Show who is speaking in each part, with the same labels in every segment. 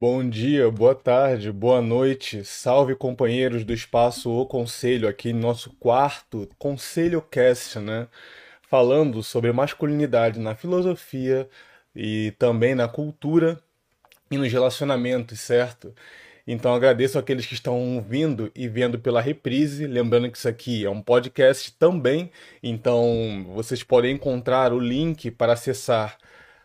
Speaker 1: Bom dia, boa tarde, boa noite, salve companheiros do espaço O Conselho, aqui no nosso quarto Conselho Cast, né? Falando sobre masculinidade na filosofia e também na cultura e nos relacionamentos, certo? Então agradeço aqueles que estão ouvindo e vendo pela reprise, lembrando que isso aqui é um podcast também, então vocês podem encontrar o link para acessar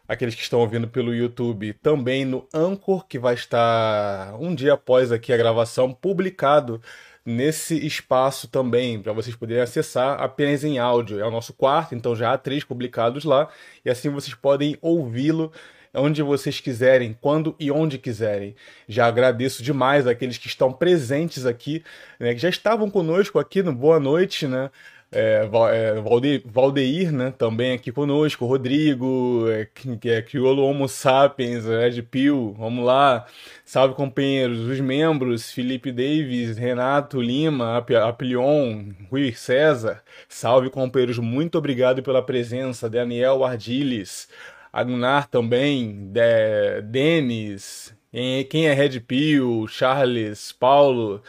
Speaker 1: aqueles que estão ouvindo pelo YouTube, também no Anchor, que vai estar um dia após aqui a gravação, publicado nesse espaço também, para vocês poderem acessar apenas em áudio. É o nosso quarto, então já há três publicados lá, e assim vocês podem ouvi-lo onde vocês quiserem, quando e onde quiserem. Já agradeço demais aqueles que estão presentes aqui, né, que já estavam conosco aqui no Boa Noite, né? É, é Valde, Valdeir, né, também aqui conosco, Rodrigo, é, que é Criolo Homo Sapiens, Red Pill, vamos lá, salve companheiros, os membros, Felipe Davis, Renato Lima, Apilion, Rui César, salve companheiros, muito obrigado pela presença, Daniel Ardiles, Agunar também, de, Denis, quem é Red Pill, Charles, Paulo,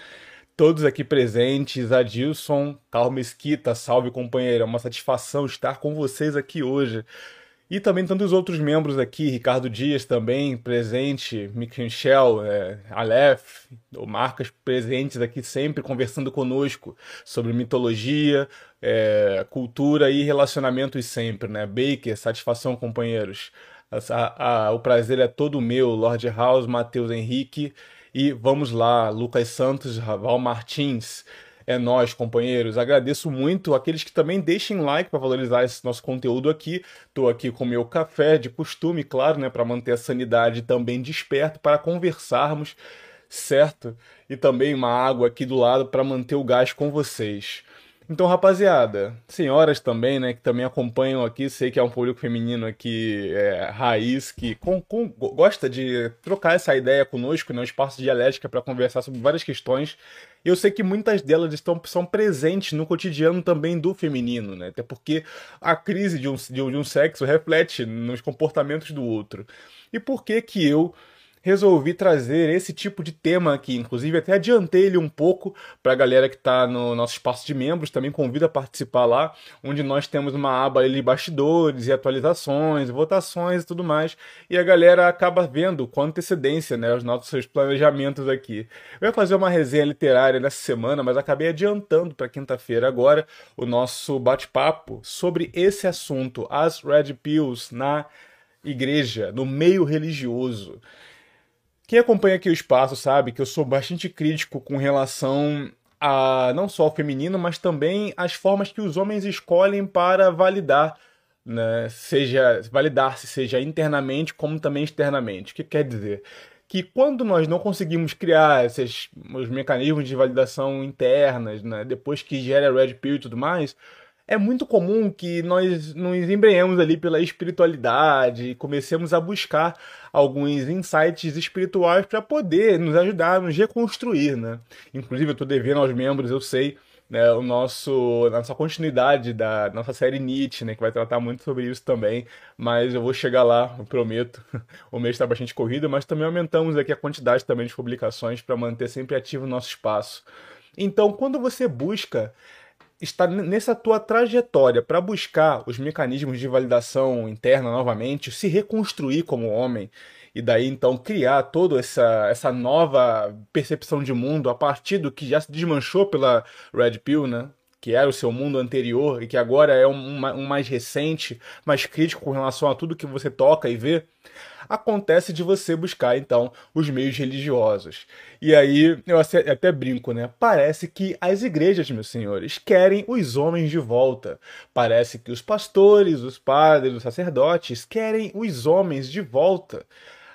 Speaker 1: todos aqui presentes, Adilson, Carl Mesquita, salve companheiro, é uma satisfação estar com vocês aqui hoje. E também tantos outros membros aqui, Ricardo Dias também presente, Michel, é, Aleph, Marcas presentes aqui sempre conversando conosco sobre mitologia, é, cultura e relacionamentos sempre, né? Baker, satisfação companheiros. A, a, o prazer é todo meu, Lord House, Matheus Henrique e vamos lá, Lucas Santos, Raval Martins. É nós, companheiros. Agradeço muito aqueles que também deixem like para valorizar esse nosso conteúdo aqui. Estou aqui com meu café de costume, claro, né, para manter a sanidade também desperto para conversarmos, certo? E também uma água aqui do lado para manter o gás com vocês. Então, rapaziada, senhoras também, né, que também acompanham aqui, sei que é um público feminino aqui, é, raiz, que com, com, gosta de trocar essa ideia conosco, né, um espaço dialética para conversar sobre várias questões. Eu sei que muitas delas estão, são presentes no cotidiano também do feminino, né, até porque a crise de um, de um, de um sexo reflete nos comportamentos do outro. E por que que eu resolvi trazer esse tipo de tema aqui. Inclusive, até adiantei ele um pouco para a galera que está no nosso espaço de membros. Também convido a participar lá, onde nós temos uma aba de bastidores e atualizações, votações e tudo mais. E a galera acaba vendo com antecedência né, os nossos planejamentos aqui. Eu ia fazer uma resenha literária nessa semana, mas acabei adiantando para quinta-feira agora o nosso bate-papo sobre esse assunto, as Red Pills na igreja, no meio religioso. Quem acompanha aqui o espaço sabe que eu sou bastante crítico com relação a não só ao feminino, mas também as formas que os homens escolhem para validar, né? seja validar-se, seja internamente como também externamente. O que quer dizer? Que quando nós não conseguimos criar esses os mecanismos de validação internas, né? depois que gera red pill e tudo mais, é muito comum que nós nos embrenhemos ali pela espiritualidade e comecemos a buscar alguns insights espirituais para poder nos ajudar a nos reconstruir, né? Inclusive, eu estou devendo aos membros, eu sei, né, o nosso, nossa continuidade da nossa série Nietzsche, né, que vai tratar muito sobre isso também, mas eu vou chegar lá, eu prometo. O mês está bastante corrido, mas também aumentamos aqui a quantidade também de publicações para manter sempre ativo o nosso espaço. Então, quando você busca está nessa tua trajetória para buscar os mecanismos de validação interna novamente, se reconstruir como homem e daí então criar toda essa, essa nova percepção de mundo a partir do que já se desmanchou pela Red Pill, né? Que era o seu mundo anterior e que agora é um, um mais recente, mais crítico com relação a tudo que você toca e vê acontece de você buscar então os meios religiosos. E aí eu até brinco, né? Parece que as igrejas, meus senhores, querem os homens de volta. Parece que os pastores, os padres, os sacerdotes querem os homens de volta.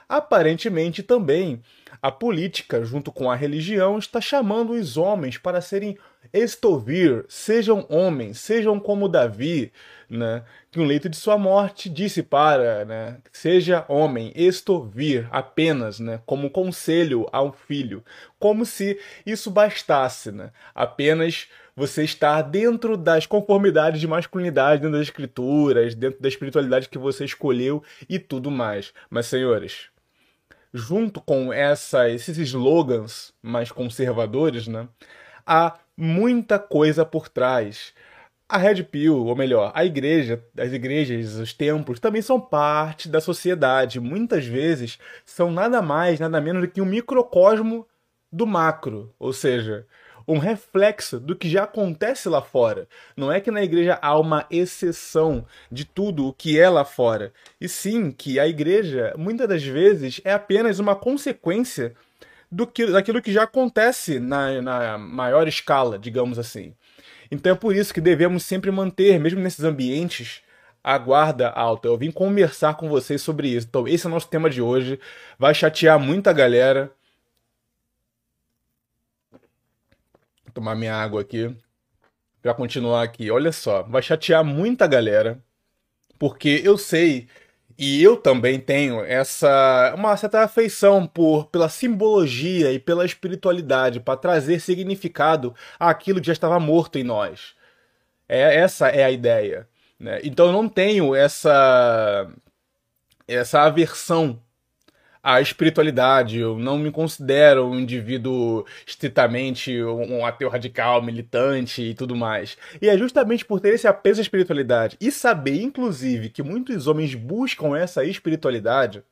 Speaker 1: Aparentemente também a política, junto com a religião, está chamando os homens para serem estovir, sejam homens, sejam como Davi, né? Que um leito de sua morte disse para, né? Seja homem, estovir apenas, né? Como conselho ao filho, como se isso bastasse, né? Apenas você estar dentro das conformidades de masculinidade, dentro das escrituras, dentro da espiritualidade que você escolheu e tudo mais. Mas, senhores, junto com essa, esses slogans mais conservadores, né, há muita coisa por trás. A Red Pill, ou melhor, a igreja, as igrejas, os templos, também são parte da sociedade. Muitas vezes são nada mais, nada menos do que um microcosmo do macro. Ou seja, um reflexo do que já acontece lá fora. Não é que na igreja há uma exceção de tudo o que é lá fora, e sim que a igreja, muitas das vezes, é apenas uma consequência do que, daquilo que já acontece na, na maior escala, digamos assim. Então é por isso que devemos sempre manter, mesmo nesses ambientes, a guarda alta. Eu vim conversar com vocês sobre isso. Então, esse é o nosso tema de hoje. Vai chatear muita galera. tomar minha água aqui para continuar aqui. Olha só, vai chatear muita galera, porque eu sei e eu também tenho essa uma certa afeição por pela simbologia e pela espiritualidade para trazer significado àquilo que já estava morto em nós. É essa é a ideia, né? Então eu não tenho essa essa aversão a espiritualidade. Eu não me considero um indivíduo estritamente um ateu radical, militante e tudo mais. E é justamente por ter esse apeso à espiritualidade e saber, inclusive, que muitos homens buscam essa espiritualidade,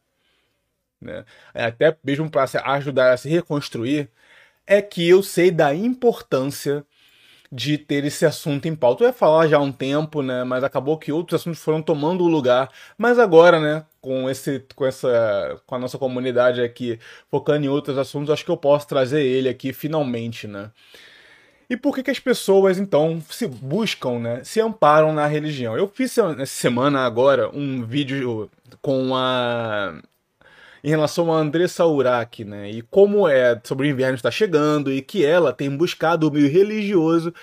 Speaker 1: né, até mesmo para ajudar a se reconstruir, é que eu sei da importância de ter esse assunto em pauta. Eu ia falar já há um tempo, né? Mas acabou que outros assuntos foram tomando o lugar. Mas agora, né? Com esse, com essa, com a nossa comunidade aqui focando em outros assuntos, acho que eu posso trazer ele aqui finalmente, né? E por que, que as pessoas então se buscam, né? Se amparam na religião? Eu fiz essa semana agora um vídeo com a em relação a Andressa Urach, né? E como é sobre o inverno está chegando e que ela tem buscado o meio religioso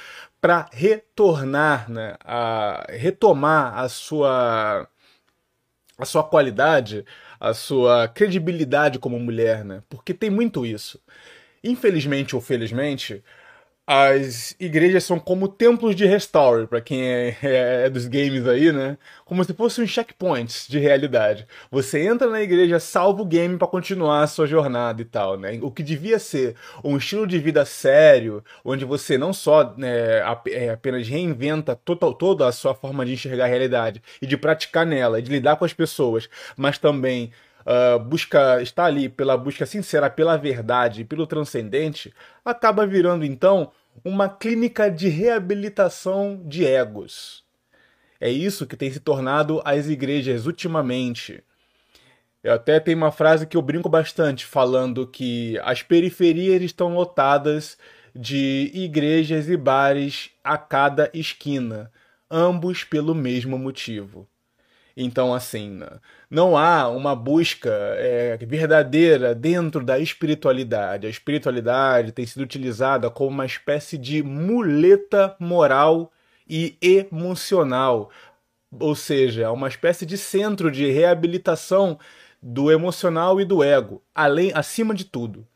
Speaker 1: para retornar, né? A retomar a sua a sua qualidade, a sua credibilidade como mulher, né? Porque tem muito isso. Infelizmente ou felizmente, as igrejas são como templos de restore, para quem é, é, é, dos games aí, né? Como se fossem checkpoints de realidade. Você entra na igreja, salva o game para continuar a sua jornada e tal, né? O que devia ser um estilo de vida sério, onde você não só né, é, apenas reinventa total, toda a sua forma de enxergar a realidade e de praticar nela, e de lidar com as pessoas, mas também uh, busca está ali pela busca sincera pela verdade e pelo transcendente, acaba virando então uma clínica de reabilitação de egos. É isso que tem se tornado as igrejas ultimamente. Eu até tenho uma frase que eu brinco bastante, falando que as periferias estão lotadas de igrejas e bares a cada esquina, ambos pelo mesmo motivo. Então, assim, não há uma busca é, verdadeira dentro da espiritualidade. A espiritualidade tem sido utilizada como uma espécie de muleta moral e emocional, ou seja, uma espécie de centro de reabilitação do emocional e do ego, além, acima de tudo.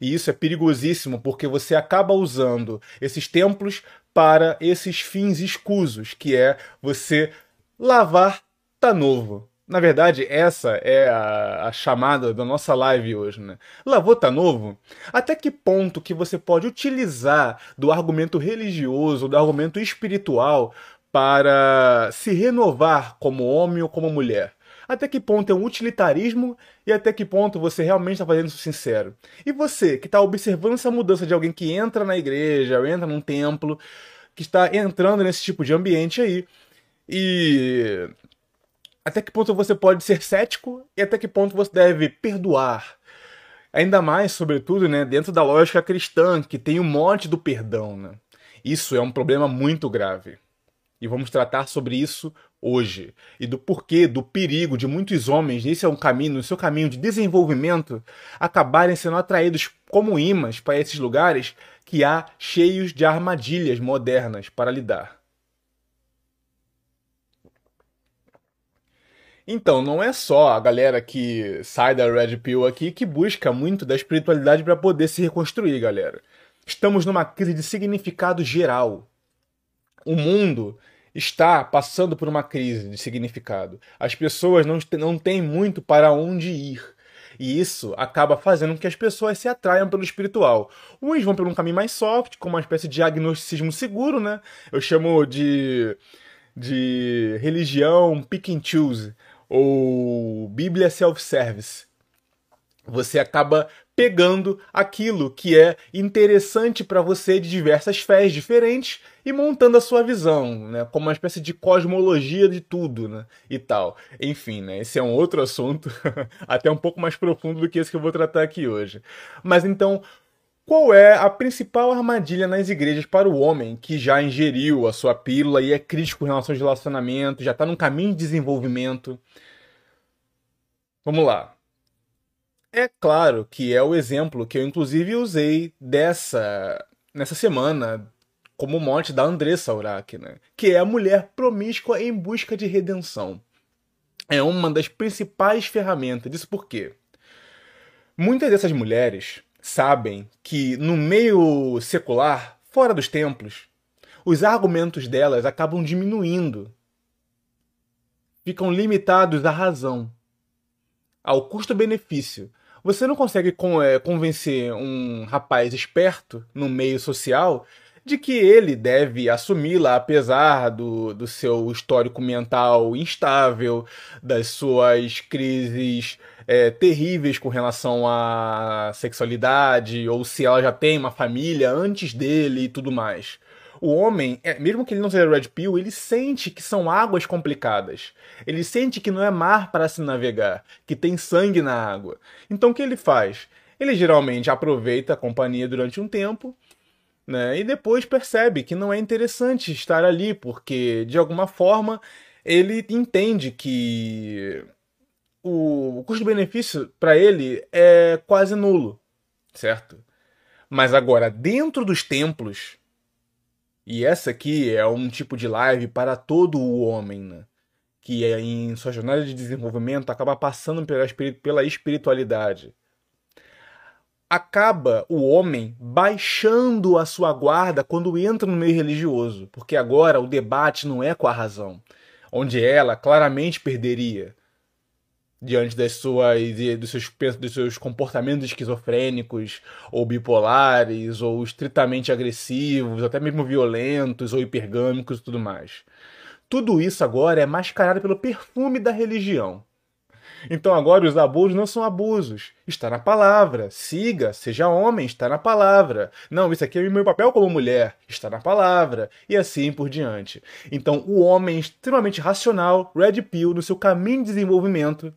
Speaker 1: E isso é perigosíssimo porque você acaba usando esses templos para esses fins escusos, que é você lavar tá novo. Na verdade, essa é a, a, chamada da nossa live hoje, né? Lavô tá novo? Até que ponto que você pode utilizar do argumento religioso, do argumento espiritual para se renovar como homem ou como mulher? Até que ponto é um utilitarismo e até que ponto você realmente está fazendo isso sincero? E você, que está observando essa mudança de alguém que entra na igreja, entra num templo, que está entrando nesse tipo de ambiente aí, e até que ponto você pode ser cético e até que ponto você deve perdoar. Ainda mais, sobretudo, né, dentro da lógica cristã, que tem o monte do perdão. Né? Isso é um problema muito grave. E vamos tratar sobre isso hoje. E do porquê, do perigo de muitos homens, nesse é um caminho, no seu caminho de desenvolvimento, acabarem sendo atraídos como imãs para esses lugares que há cheios de armadilhas modernas para lidar. Então, não é só a galera que sai da Red Pill aqui que busca muito da espiritualidade para poder se reconstruir, galera. Estamos numa crise de significado geral. O mundo está passando por uma crise de significado. As pessoas não, não têm muito para onde ir. E isso acaba fazendo com que as pessoas se atraiam pelo espiritual. Uns vão por um caminho mais soft, como uma espécie de agnosticismo seguro, né? Eu chamo de, de religião pick and choose, ou Bíblia self-service. Você acaba pegando aquilo que é interessante para você de diversas fés diferentes e montando a sua visão, né, como uma espécie de cosmologia de tudo, né, e tal. Enfim, né, esse é um outro assunto, até um pouco mais profundo do que esse que eu vou tratar aqui hoje. Mas então, qual é a principal armadilha nas igrejas para o homem que já ingeriu a sua pílula e é crítico em relação aos relacionamentos, já está num caminho de desenvolvimento? Vamos lá. É claro que é o exemplo que eu inclusive usei dessa nessa semana como mote da Andressa Urach, né? que é a mulher promíscua em busca de redenção. É uma das principais ferramentas disso porque muitas dessas mulheres sabem que no meio secular, fora dos templos, os argumentos delas acabam diminuindo, ficam limitados à razão, ao custo-benefício. Você não consegue é, convencer um rapaz esperto no meio social de que ele deve assumi-la apesar do, do seu histórico mental instável, das suas crises é, terríveis com relação à sexualidade, ou se ela já tem uma família antes dele e tudo mais o homem, é, mesmo que ele não seja Red Pill, ele sente que são águas complicadas. Ele sente que não é mar para se navegar, que tem sangue na água. Então o que ele faz? Ele geralmente aproveita a companhia durante um tempo, né? E depois percebe que não é interessante estar ali, porque de alguma forma ele entende que o custo-benefício para ele é quase nulo, certo? Mas agora, dentro dos templos, e essa aqui é um tipo de live para todo o homem, né? que é em sua jornada de desenvolvimento acaba passando pela, pela espiritualidade. Acaba o homem baixando a sua guarda quando entra no meio religioso, porque agora o debate não é com a razão, onde ela claramente perderia diante das suas dos seus, dos seus comportamentos esquizofrênicos ou bipolares ou estritamente agressivos, até mesmo violentos ou hipergâmicos e tudo mais. Tudo isso agora é mascarado pelo perfume da religião. Então agora os abusos não são abusos. Está na palavra. Siga, seja homem, está na palavra. Não, isso aqui é meu papel como mulher. Está na palavra. E assim por diante. Então o homem extremamente racional, red pill, no seu caminho de desenvolvimento,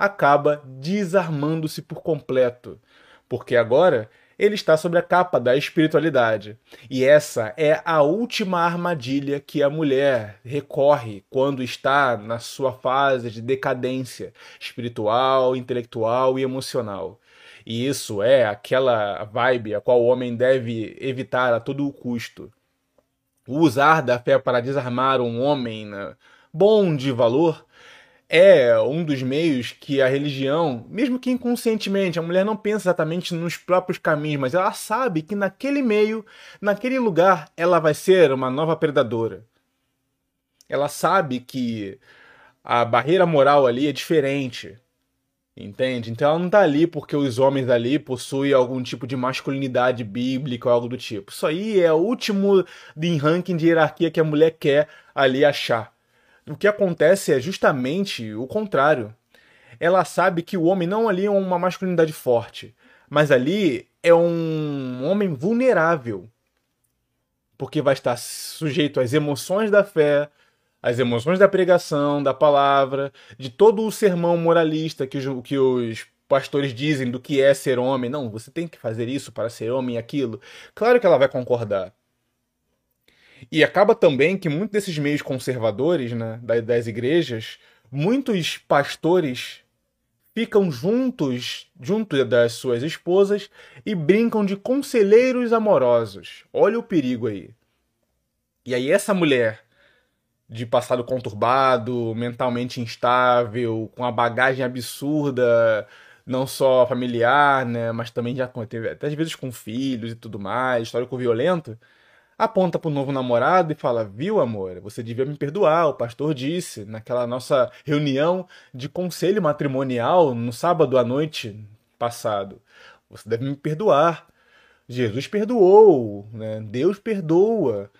Speaker 1: acaba desarmando-se por completo, porque agora ele está sobre a capa da espiritualidade. E essa é a última armadilha que a mulher recorre quando está na sua fase de decadência espiritual, intelectual e emocional. E isso é aquela vibe a qual o homem deve evitar a todo custo. O usar da fé para desarmar um homem né, bom de valor é um dos meios que a religião, mesmo que inconscientemente, a mulher não pensa exatamente nos próprios caminhos, mas ela sabe que naquele meio, naquele lugar, ela vai ser uma nova predadora. Ela sabe que a barreira moral ali é diferente. Entende? Então ela não está ali porque os homens ali possuem algum tipo de masculinidade bíblica ou algo do tipo. Isso aí é o último de ranking de hierarquia que a mulher quer ali achar o que acontece é justamente o contrário. Ela sabe que o homem não ali é uma masculinidade forte, mas ali é um homem vulnerável. Porque vai estar sujeito às emoções da fé, às emoções da pregação, da palavra, de todo o sermão moralista que os, que os pastores dizem do que é ser homem. Não, você tem que fazer isso para ser homem e aquilo. Claro que ela vai concordar. E acaba também que muitos desses meios conservadores né, das igrejas, muitos pastores ficam juntos, junto das suas esposas e brincam de conselheiros amorosos. Olha o perigo aí. E aí essa mulher de passado conturbado, mentalmente instável, com a bagagem absurda, não só familiar, né, mas também já teve até às vezes com filhos e tudo mais, histórico violento, aponta para o novo namorado e fala: Viu, amor, você devia me perdoar. O pastor disse naquela nossa reunião de conselho matrimonial no sábado à noite passado: Você deve me perdoar. Jesus perdoou, né? Deus perdoa.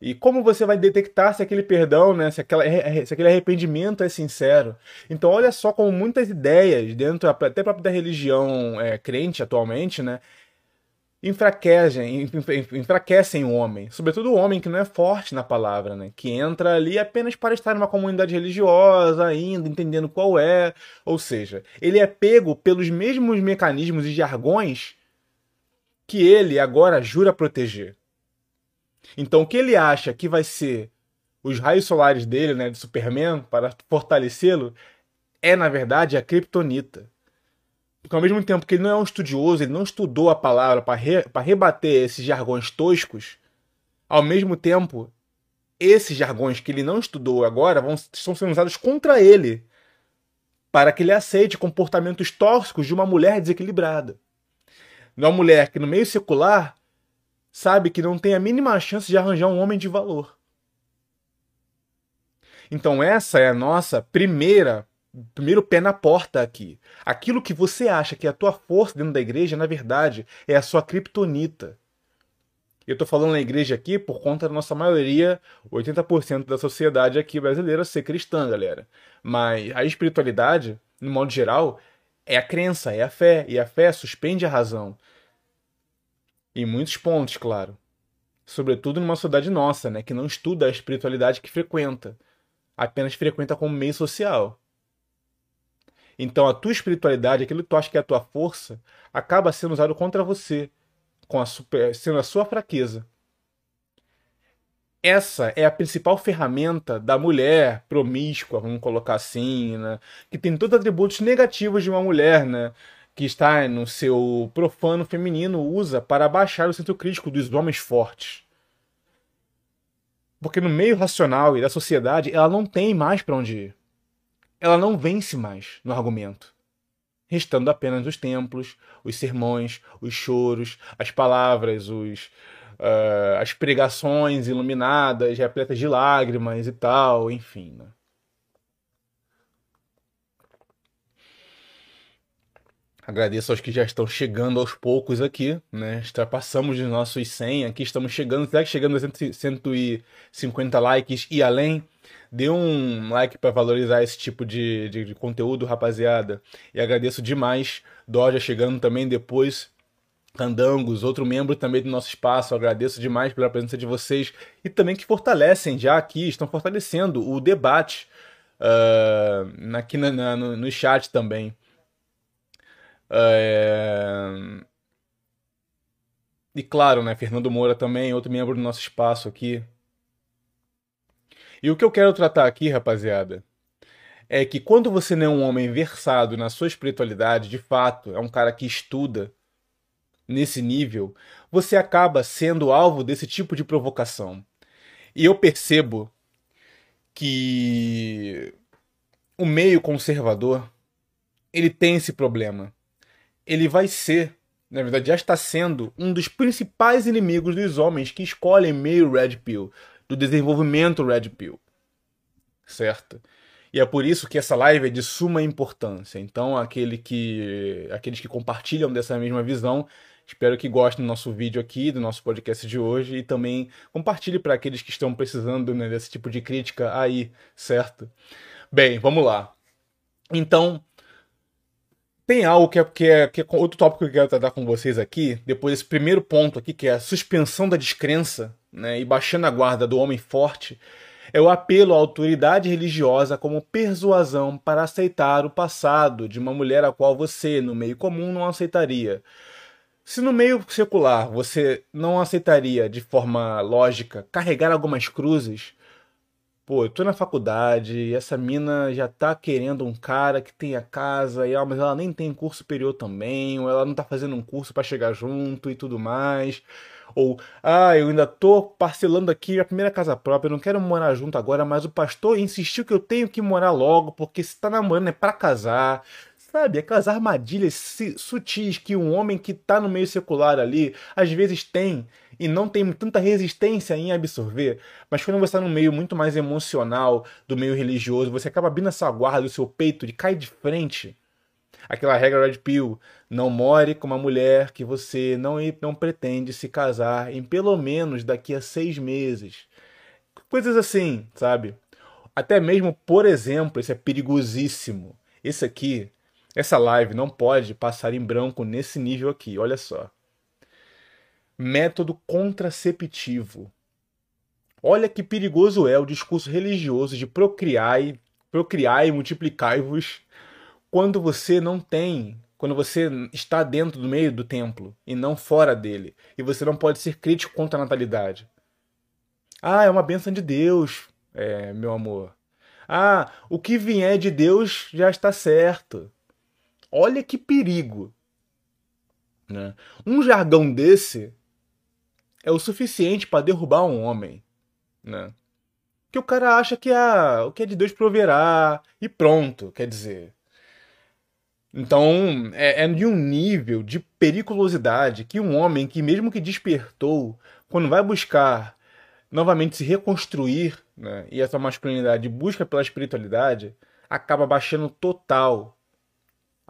Speaker 1: E como você vai detectar se aquele perdão, né, se, aquela, se aquele arrependimento é sincero? Então, olha só como muitas ideias, dentro até próprio da religião é, crente atualmente, né, enfraquecem, enfraquecem o homem, sobretudo o homem que não é forte na palavra, né? que entra ali apenas para estar numa comunidade religiosa ainda, entendendo qual é, ou seja, ele é pego pelos mesmos mecanismos e jargões que ele agora jura proteger. Então o que ele acha que vai ser os raios solares dele, né, de Superman, para fortalecê-lo, é na verdade a Kryptonita. Porque ao mesmo tempo que ele não é um estudioso, ele não estudou a palavra para re, rebater esses jargões toscos, ao mesmo tempo, esses jargões que ele não estudou agora vão, estão sendo usados contra ele para que ele aceite comportamentos tóxicos de uma mulher desequilibrada. De uma mulher que no meio secular sabe que não tem a mínima chance de arranjar um homem de valor. Então essa é a nossa primeira primeiro pé na porta aqui. Aquilo que você acha que é a tua força dentro da igreja, na verdade, é a sua criptonita. Eu estou falando na igreja aqui por conta da nossa maioria, 80% da sociedade aqui brasileira ser cristã, galera. Mas a espiritualidade, no modo geral, é a crença, é a fé, e a fé suspende a razão. Em muitos pontos, claro. Sobretudo numa sociedade nossa, né, que não estuda a espiritualidade que frequenta, apenas frequenta como meio social. Então a tua espiritualidade, aquilo que tu acha que é a tua força, acaba sendo usado contra você, com a super, sendo a sua fraqueza. Essa é a principal ferramenta da mulher promíscua, vamos colocar assim, né? que tem todos os atributos negativos de uma mulher, né? que está no seu profano feminino, usa para abaixar o centro crítico dos homens fortes. Porque no meio racional e da sociedade, ela não tem mais para onde ir ela não vence mais no argumento, restando apenas os templos, os sermões, os choros, as palavras, os, uh, as pregações iluminadas, repletas de lágrimas e tal, enfim. Né? Agradeço aos que já estão chegando aos poucos aqui, né? Já passamos dos nossos 100 aqui, estamos chegando, será que chegando a 150 likes e além? Dê um like para valorizar esse tipo de, de, de, conteúdo, rapaziada. E agradeço demais. Doja chegando também depois. Candangos, outro membro também do nosso espaço. agradeço demais pela presença de vocês e também que fortalecem já aqui, estão fortalecendo o debate uh, aqui na, na, no, no chat também. É... E claro, né, Fernando Moura também, outro membro do nosso espaço aqui. E o que eu quero tratar aqui, rapaziada, é que quando você não é um homem versado na sua espiritualidade, de fato, é um cara que estuda nesse nível, você acaba sendo alvo desse tipo de provocação. E eu percebo que o meio conservador ele tem esse problema. Ele vai ser, na verdade já está sendo, um dos principais inimigos dos homens que escolhem meio red pill do desenvolvimento Red Pill. Certo? E é por isso que essa live é de suma importância. Então, aquele que, aqueles que compartilham dessa mesma visão, espero que gostem do nosso vídeo aqui, do nosso podcast de hoje e também compartilhe para aqueles que estão precisando né, desse tipo de crítica aí, certo? Bem, vamos lá. Então, tem algo que é, que é, que é outro tópico que eu quero tratar com vocês aqui, depois desse primeiro ponto aqui, que é a suspensão da descrença né, e baixando a guarda do homem forte, é o apelo à autoridade religiosa como persuasão para aceitar o passado de uma mulher a qual você, no meio comum, não aceitaria. Se no meio secular você não aceitaria de forma lógica carregar algumas cruzes, pô, eu tô na faculdade essa mina já tá querendo um cara que tenha casa, e, ah, mas ela nem tem curso superior também, ou ela não tá fazendo um curso para chegar junto e tudo mais. Ou, ah, eu ainda tô parcelando aqui a primeira casa própria, eu não quero morar junto agora, mas o pastor insistiu que eu tenho que morar logo, porque se tá namorando é para casar. Sabe, aquelas armadilhas sutis que um homem que tá no meio secular ali, às vezes tem e não tem tanta resistência em absorver, mas quando você está num meio muito mais emocional, do meio religioso, você acaba abrindo essa guarda do seu peito de cair de frente. Aquela regra Red Pill, não more com uma mulher que você não, não pretende se casar em pelo menos daqui a seis meses. Coisas assim, sabe? Até mesmo, por exemplo, isso é perigosíssimo. Esse aqui, essa live não pode passar em branco nesse nível aqui, olha só. Método contraceptivo. Olha que perigoso é o discurso religioso de procriar procriar e multiplicai-vos quando você não tem, quando você está dentro do meio do templo e não fora dele, e você não pode ser crítico contra a natalidade. Ah, é uma bênção de Deus, é, meu amor. Ah, o que vier de Deus já está certo. Olha que perigo. Né? Um jargão desse é o suficiente para derrubar um homem. Né? Que o cara acha que ah, o que é de Deus proverá e pronto, quer dizer. Então, é, é de um nível de periculosidade que um homem que, mesmo que despertou, quando vai buscar novamente se reconstruir, né, e essa masculinidade busca pela espiritualidade, acaba baixando total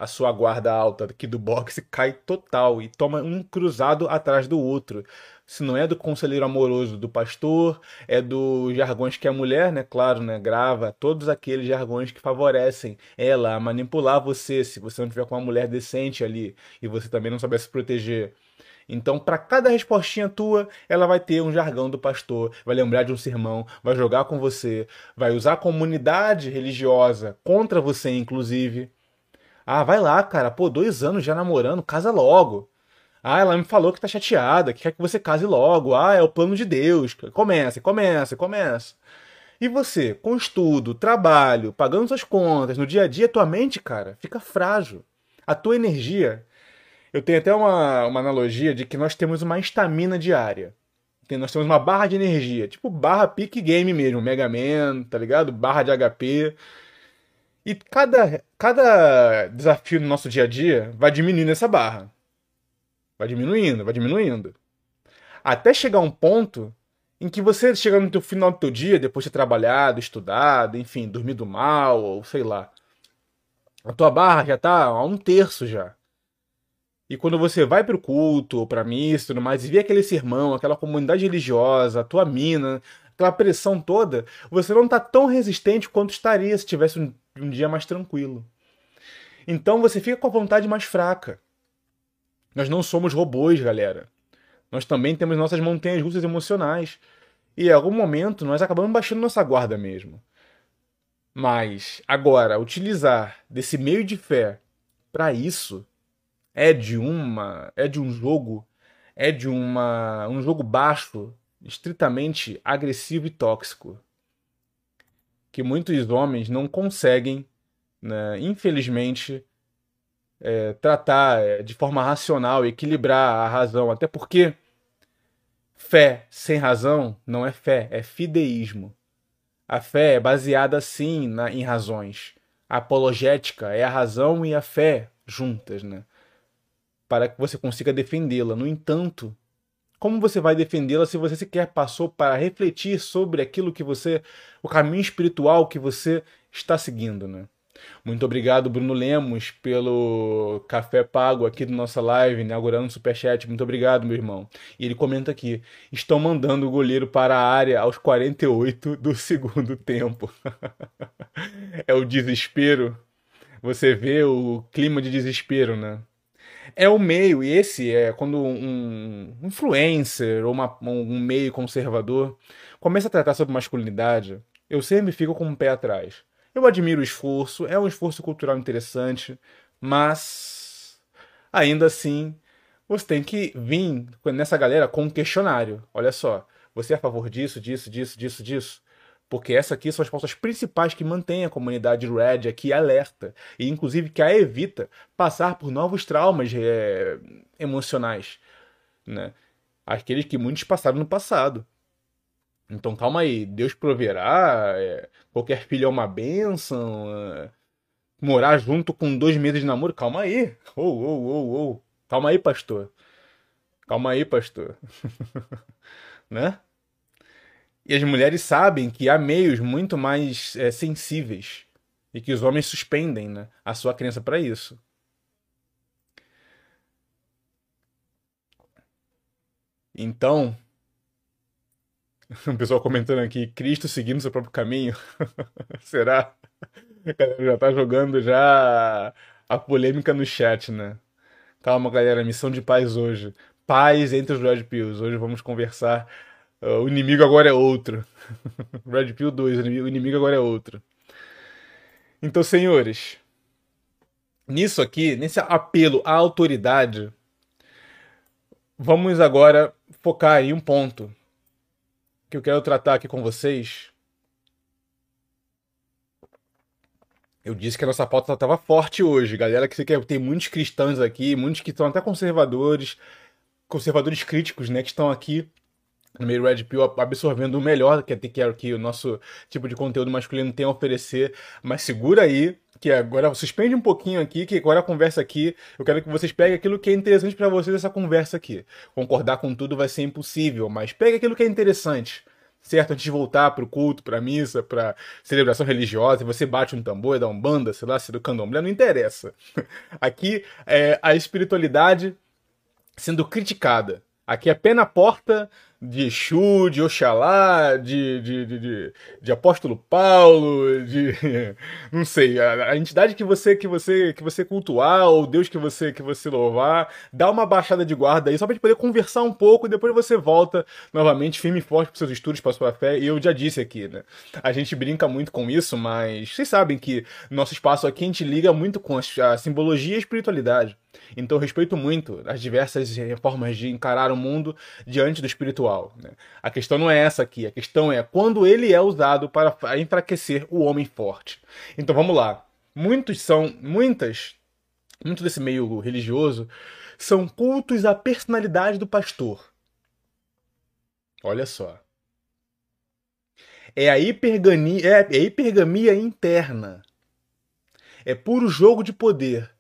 Speaker 1: a sua guarda alta aqui do boxe cai total e toma um cruzado atrás do outro. Se não é do conselheiro amoroso do pastor, é dos jargões que a mulher, né, claro, né, grava, todos aqueles jargões que favorecem ela a manipular você, se você não tiver com uma mulher decente ali e você também não souber se proteger. Então, para cada respostinha tua, ela vai ter um jargão do pastor, vai lembrar de um sermão, vai jogar com você, vai usar a comunidade religiosa contra você, inclusive. Ah, vai lá, cara. Pô, dois anos já namorando, casa logo. Ah, ela me falou que tá chateada, que quer que você case logo. Ah, é o plano de Deus. Começa, começa, começa. E você, com estudo, trabalho, pagando suas contas, no dia a dia, tua mente, cara, fica frágil. A tua energia. Eu tenho até uma, uma analogia de que nós temos uma estamina diária. Nós temos uma barra de energia, tipo barra pick game mesmo, Mega Man, tá ligado? Barra de HP. E cada, cada desafio no nosso dia a dia vai diminuindo essa barra. Vai diminuindo, vai diminuindo. Até chegar um ponto em que você chega no teu final do teu dia, depois de ter trabalhado, estudado, enfim, dormido mal, ou sei lá. A tua barra já tá a um terço já. E quando você vai pro culto, ou pra missa tudo mais, e vê aquele sermão, aquela comunidade religiosa, a tua mina, aquela pressão toda, você não tá tão resistente quanto estaria se tivesse um um dia mais tranquilo. Então você fica com a vontade mais fraca. Nós não somos robôs, galera. Nós também temos nossas montanhas russas emocionais. E em algum momento nós acabamos baixando nossa guarda mesmo. Mas agora, utilizar desse meio de fé para isso é de uma é de um jogo é de uma um jogo baixo, estritamente agressivo e tóxico que muitos homens não conseguem, né, infelizmente, é, tratar é, de forma racional, equilibrar a razão. Até porque fé sem razão não é fé, é fideísmo. A fé é baseada sim na, em razões. A apologética é a razão e a fé juntas, né? Para que você consiga defendê-la. No entanto, como você vai defendê-la se você sequer passou para refletir sobre aquilo que você, o caminho espiritual que você está seguindo, né? Muito obrigado, Bruno Lemos, pelo café pago aqui da nossa live, inaugurando o Superchat. Muito obrigado, meu irmão. E ele comenta aqui: estão mandando o goleiro para a área aos 48 do segundo tempo. é o desespero. Você vê o clima de desespero, né? é o meio, e esse é quando um influencer ou uma, um meio conservador começa a tratar sobre masculinidade, eu sempre fico com um pé atrás. Eu admiro o esforço, é um esforço cultural interessante, mas ainda assim você tem que vir nessa galera com um questionário. Olha só, você é a favor disso, disso, disso, disso, disso? porque essas aqui são as pautas principais que mantêm a comunidade Red aqui alerta e inclusive que a evita passar por novos traumas é, emocionais, né? Aqueles que muitos passaram no passado. Então calma aí, Deus proverá, é, qualquer filho é uma bênção, é, morar junto com dois meses de namoro, calma aí, ou, ou, ou, ou, calma aí, pastor. Calma aí, pastor. né? E as mulheres sabem que há meios muito mais é, sensíveis e que os homens suspendem né, a sua crença para isso. Então, o pessoal comentando aqui, Cristo seguindo seu próprio caminho. Será? Já tá jogando já a polêmica no chat, né? Calma, galera, missão de paz hoje. Paz entre os Red Pills. Hoje vamos conversar. Uh, o inimigo agora é outro. Red Pill 2, o inimigo agora é outro. Então, senhores, nisso aqui, nesse apelo à autoridade, vamos agora focar em um ponto que eu quero tratar aqui com vocês. Eu disse que a nossa pauta estava forte hoje, galera. Que quer tem muitos cristãos aqui, muitos que estão até conservadores, conservadores críticos, né, que estão aqui meio Red Pill absorvendo o melhor que, que, que o nosso tipo de conteúdo masculino tem a oferecer. Mas segura aí, que agora suspende um pouquinho aqui, que agora a conversa aqui, eu quero que vocês peguem aquilo que é interessante para vocês essa conversa aqui. Concordar com tudo vai ser impossível, mas pegue aquilo que é interessante. Certo? Antes de voltar pro culto, pra missa, pra celebração religiosa, você bate um tambor, dá um banda, sei lá, se do candomblé, não interessa. Aqui é a espiritualidade sendo criticada. Aqui é pé na porta de Exu, de Oxalá, de, de, de, de, apóstolo Paulo, de não sei, a, a, entidade que você que você que você cultuar ou Deus que você que você louvar, dá uma baixada de guarda aí só para gente poder conversar um pouco e depois você volta novamente firme e forte para seus estudos, para sua fé. E eu já disse aqui, né? A gente brinca muito com isso, mas vocês sabem que nosso espaço aqui a gente liga muito com a simbologia e a espiritualidade. Então eu respeito muito as diversas formas de encarar o mundo diante do espiritual. Né? A questão não é essa aqui, a questão é quando ele é usado para enfraquecer o homem forte. Então vamos lá. Muitos são, muitas, muito desse meio religioso são cultos à personalidade do pastor. Olha só. É a hipergamia, é, é a hipergamia interna. É puro jogo de poder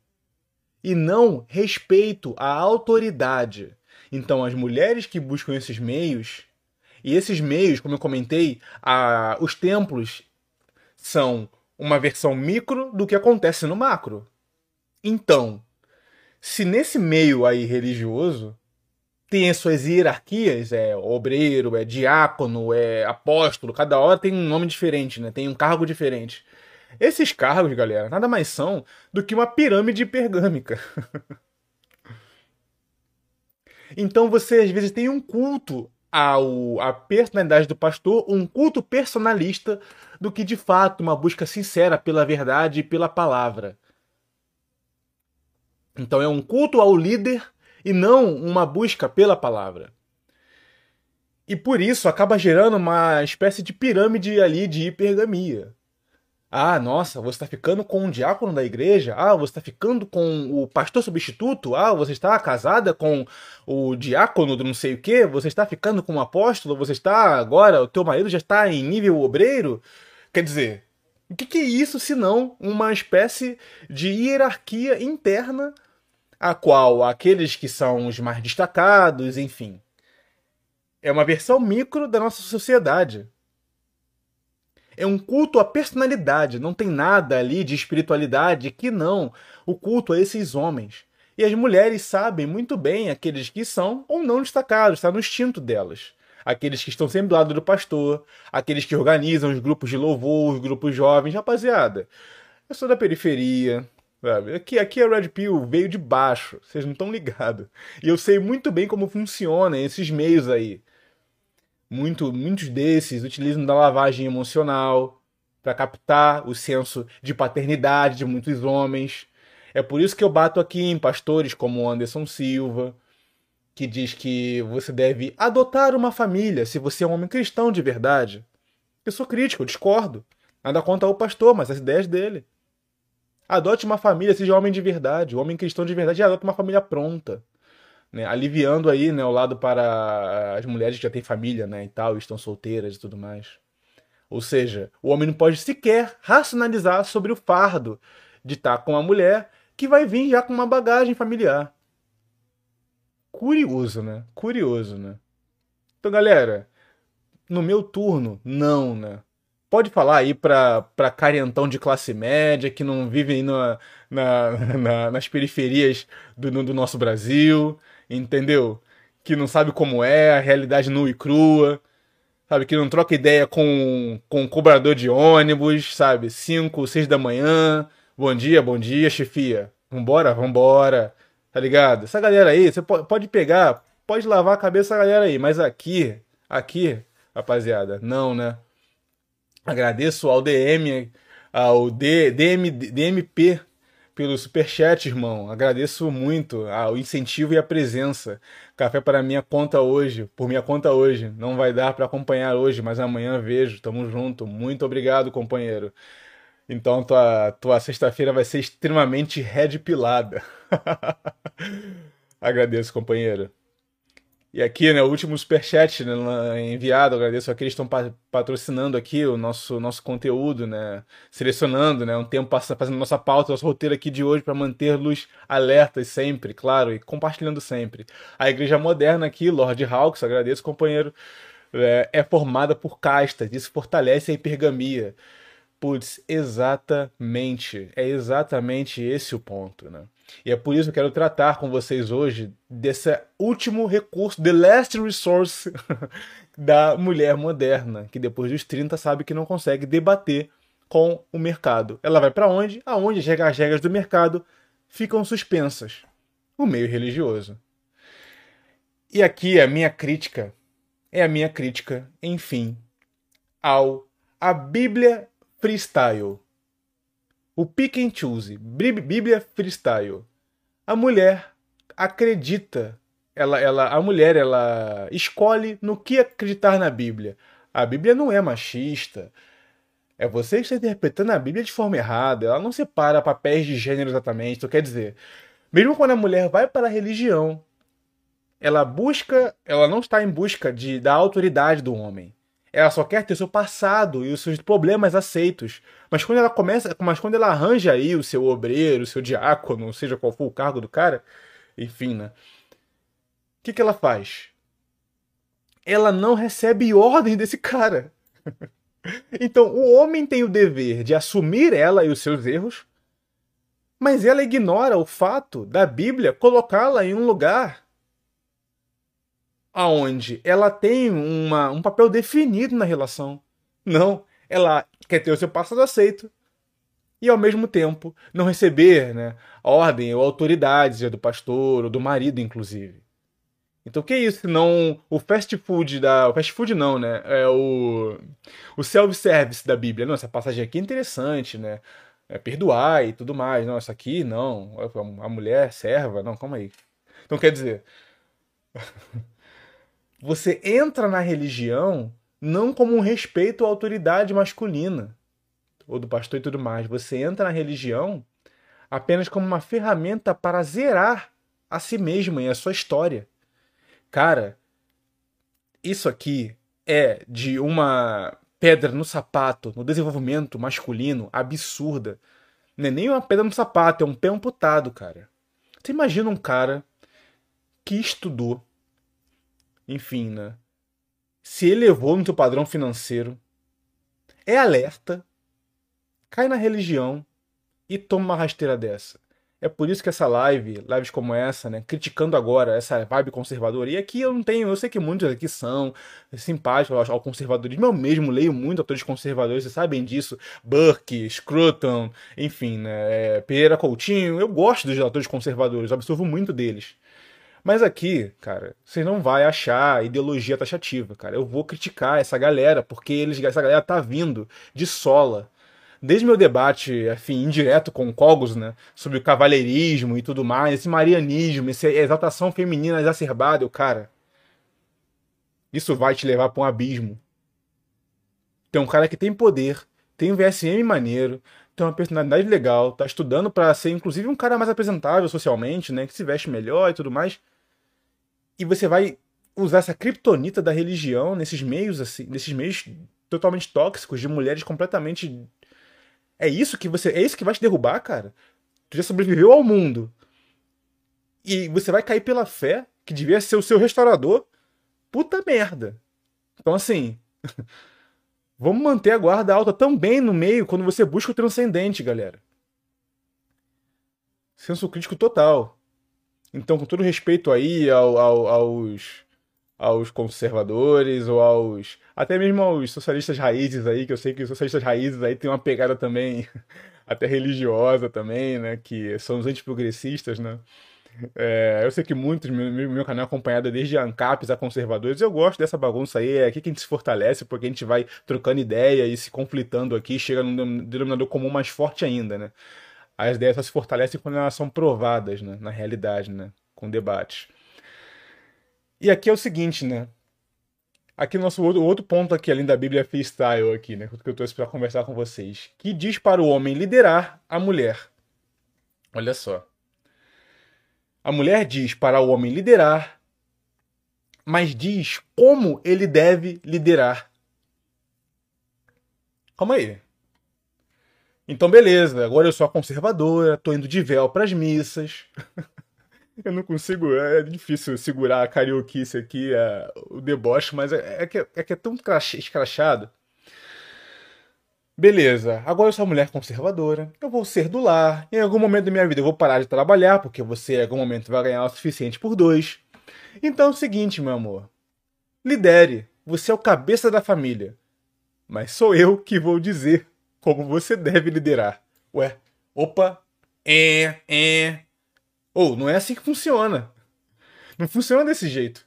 Speaker 1: e não respeito à autoridade. Então, as mulheres que buscam esses meios, e esses meios, como eu comentei, a, os templos são uma versão micro do que acontece no macro. Então, se nesse meio aí religioso tem as suas hierarquias, é obreiro, é diácono, é apóstolo, cada hora tem um nome diferente, né? Tem um cargo diferente. Esses cargos, galera, nada mais são do que uma pirâmide pergâmica. então você às vezes tem um culto ao, à personalidade do pastor, um culto personalista, do que de fato uma busca sincera pela verdade e pela palavra. Então é um culto ao líder e não uma busca pela palavra. E por isso acaba gerando uma espécie de pirâmide ali de hipergamia. Ah, nossa, você está ficando com um diácono da igreja? Ah, você está ficando com o pastor substituto? Ah, você está casada com o diácono do não sei o quê? Você está ficando com o um apóstolo? Você está agora, o teu marido já está em nível obreiro? Quer dizer, o que, que é isso senão uma espécie de hierarquia interna a qual aqueles que são os mais destacados, enfim, é uma versão micro da nossa sociedade é um culto à personalidade, não tem nada ali de espiritualidade que não. O culto a esses homens. E as mulheres sabem muito bem aqueles que são ou não destacados, está no instinto delas. Aqueles que estão sempre do lado do pastor, aqueles que organizam os grupos de louvor, os grupos jovens. Rapaziada, eu sou da periferia, Sabe? Aqui, aqui a Red Pill veio de baixo, vocês não estão ligados. E eu sei muito bem como funcionam esses meios aí. Muito, muitos desses utilizam da lavagem emocional para captar o senso de paternidade de muitos homens. É por isso que eu bato aqui em pastores como Anderson Silva, que diz que você deve adotar uma família se você é um homem cristão de verdade. Eu sou crítico, eu discordo. Nada contra o pastor, mas as ideias dele. Adote uma família, seja homem de verdade. O homem cristão de verdade adota uma família pronta né, aliviando aí né, o lado para as mulheres que já têm família né, e tal, estão solteiras e tudo mais. Ou seja, o homem não pode sequer racionalizar sobre o fardo de estar com a mulher que vai vir já com uma bagagem familiar. curioso, né? Curioso, né? Então, galera, no meu turno, não, né? Pode falar aí pra, pra carentão de classe média que não vivem na, na, na, nas periferias do, do nosso Brasil, entendeu? Que não sabe como é a realidade nua e crua, sabe? Que não troca ideia com, com um cobrador de ônibus, sabe? 5, 6 da manhã. Bom dia, bom dia, chefia. Vambora, vambora. Tá ligado? Essa galera aí, você pode pegar, pode lavar a cabeça da galera aí, mas aqui, aqui, rapaziada, não, né? Agradeço ao DM, ao D, DM, DMP pelo superchat, irmão. Agradeço muito o incentivo e a presença. Café para minha conta hoje, por minha conta hoje. Não vai dar para acompanhar hoje, mas amanhã vejo. Tamo junto. Muito obrigado, companheiro. Então tua, tua sexta-feira vai ser extremamente red pilada. Agradeço, companheiro. E aqui, né, o último superchat né, enviado, agradeço a que eles estão patrocinando aqui o nosso, nosso conteúdo, né, selecionando, né, um tempo fazendo nossa pauta, nosso roteiro aqui de hoje para manter-los alertas sempre, claro, e compartilhando sempre. A Igreja Moderna aqui, Lord Hawks, agradeço, companheiro, é, é formada por castas, isso fortalece a hipergamia. Putz, exatamente, é exatamente esse o ponto, né? E é por isso que eu quero tratar com vocês hoje desse último recurso, the last resource da mulher moderna, que depois dos 30 sabe que não consegue debater com o mercado. Ela vai para onde? Aonde as regras do mercado ficam suspensas. O meio religioso. E aqui a minha crítica é a minha crítica, enfim, ao a Bíblia freestyle o pick and choose, Bíblia freestyle. A mulher acredita, ela, ela, a mulher ela escolhe no que acreditar na Bíblia. A Bíblia não é machista. É você que está interpretando a Bíblia de forma errada. Ela não separa papéis de gênero exatamente. Então, quer dizer, mesmo quando a mulher vai para a religião, ela busca, ela não está em busca de, da autoridade do homem. Ela só quer ter seu passado e os seus problemas aceitos. Mas quando ela começa, mas quando ela arranja aí o seu obreiro, o seu diácono, seja qual for o cargo do cara, enfim, né? O que, que ela faz? Ela não recebe ordem desse cara. então, o homem tem o dever de assumir ela e os seus erros, mas ela ignora o fato da Bíblia colocá-la em um lugar aonde ela tem uma, um papel definido na relação. Não, ela quer ter o seu passado aceito e ao mesmo tempo não receber né, ordem ou autoridade do pastor ou do marido, inclusive. Então, o que é isso? Não o fast food da. O fast food não, né? É o. O self-service da Bíblia. Não, essa passagem aqui é interessante, né? É perdoar e tudo mais. Não, essa aqui não. A mulher serva. Não, calma aí. Então, quer dizer. Você entra na religião não como um respeito à autoridade masculina ou do pastor e tudo mais. Você entra na religião apenas como uma ferramenta para zerar a si mesma e a sua história. Cara, isso aqui é de uma pedra no sapato, no desenvolvimento masculino absurda. Não é nem uma pedra no sapato, é um pé amputado, cara. Você imagina um cara que estudou, enfim, né? Se elevou no teu padrão financeiro, é alerta, cai na religião e toma uma rasteira dessa. É por isso que essa live, lives como essa, né, criticando agora essa vibe conservadora, e aqui eu não tenho, eu sei que muitos aqui são simpáticos ao conservadorismo, eu mesmo leio muito autores conservadores, vocês sabem disso, Burke, Scruton, enfim, né, é, Pereira Coutinho, eu gosto dos autores conservadores, absorvo muito deles. Mas aqui, cara, você não vai achar ideologia taxativa, cara. Eu vou criticar essa galera, porque eles, essa galera tá vindo de sola. Desde meu debate, enfim, indireto com o Cogos, né, sobre o cavalheirismo e tudo mais, esse marianismo, essa exaltação feminina exacerbada, eu, cara, isso vai te levar para um abismo. Tem um cara que tem poder, tem um VSM maneiro, tem uma personalidade legal, tá estudando para ser inclusive um cara mais apresentável socialmente, né, que se veste melhor e tudo mais e você vai usar essa criptonita da religião nesses meios assim, nesses meios totalmente tóxicos de mulheres completamente é isso que você é isso que vai te derrubar, cara. Tu já sobreviveu ao mundo. E você vai cair pela fé que devia ser o seu restaurador, puta merda. Então, assim, vamos manter a guarda alta também no meio quando você busca o transcendente, galera. Senso crítico total. Então, com todo respeito aí ao, ao, aos, aos conservadores ou aos. até mesmo aos socialistas raízes aí, que eu sei que os socialistas raízes aí tem uma pegada também, até religiosa também, né? Que são os antiprogressistas, né? É, eu sei que muitos, meu, meu canal é acompanhado desde ANCAPs a conservadores, eu gosto dessa bagunça aí, é aqui que a gente se fortalece, porque a gente vai trocando ideia e se conflitando aqui, chega num denominador comum mais forte ainda, né? As ideias só se fortalecem quando elas são provadas, né? Na realidade, né? Com debate. E aqui é o seguinte, né? Aqui o nosso outro, outro ponto aqui, além da Bíblia freestyle aqui, né? Que eu trouxe para conversar com vocês. Que diz para o homem liderar a mulher. Olha só. A mulher diz para o homem liderar, mas diz como ele deve liderar. Calma aí. Então, beleza, agora eu sou a conservadora, tô indo de véu pras missas. eu não consigo, é difícil segurar a carioquice aqui, é, o deboche, mas é, é, que, é que é tão escrachado. Beleza, agora eu sou uma mulher conservadora, eu vou ser do lar, em algum momento da minha vida eu vou parar de trabalhar, porque você em algum momento vai ganhar o suficiente por dois. Então é o seguinte, meu amor. Lidere, você é o cabeça da família. Mas sou eu que vou dizer como você deve liderar. Ué, opa, é, é. Ou, oh, não é assim que funciona. Não funciona desse jeito.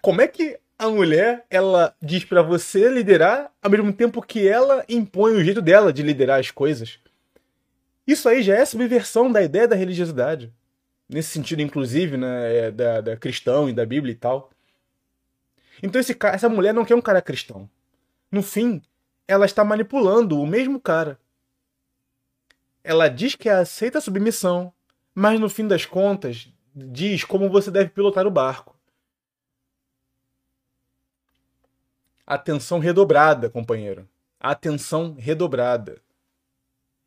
Speaker 1: Como é que a mulher, ela diz para você liderar ao mesmo tempo que ela impõe o jeito dela de liderar as coisas. Isso aí já é subversão da ideia da religiosidade. Nesse sentido, inclusive, né, é, da, da cristão e da Bíblia e tal. Então esse essa mulher não quer um cara cristão. No fim, ela está manipulando o mesmo cara. Ela diz que aceita a submissão, mas no fim das contas diz como você deve pilotar o barco. Atenção redobrada, companheiro. Atenção redobrada.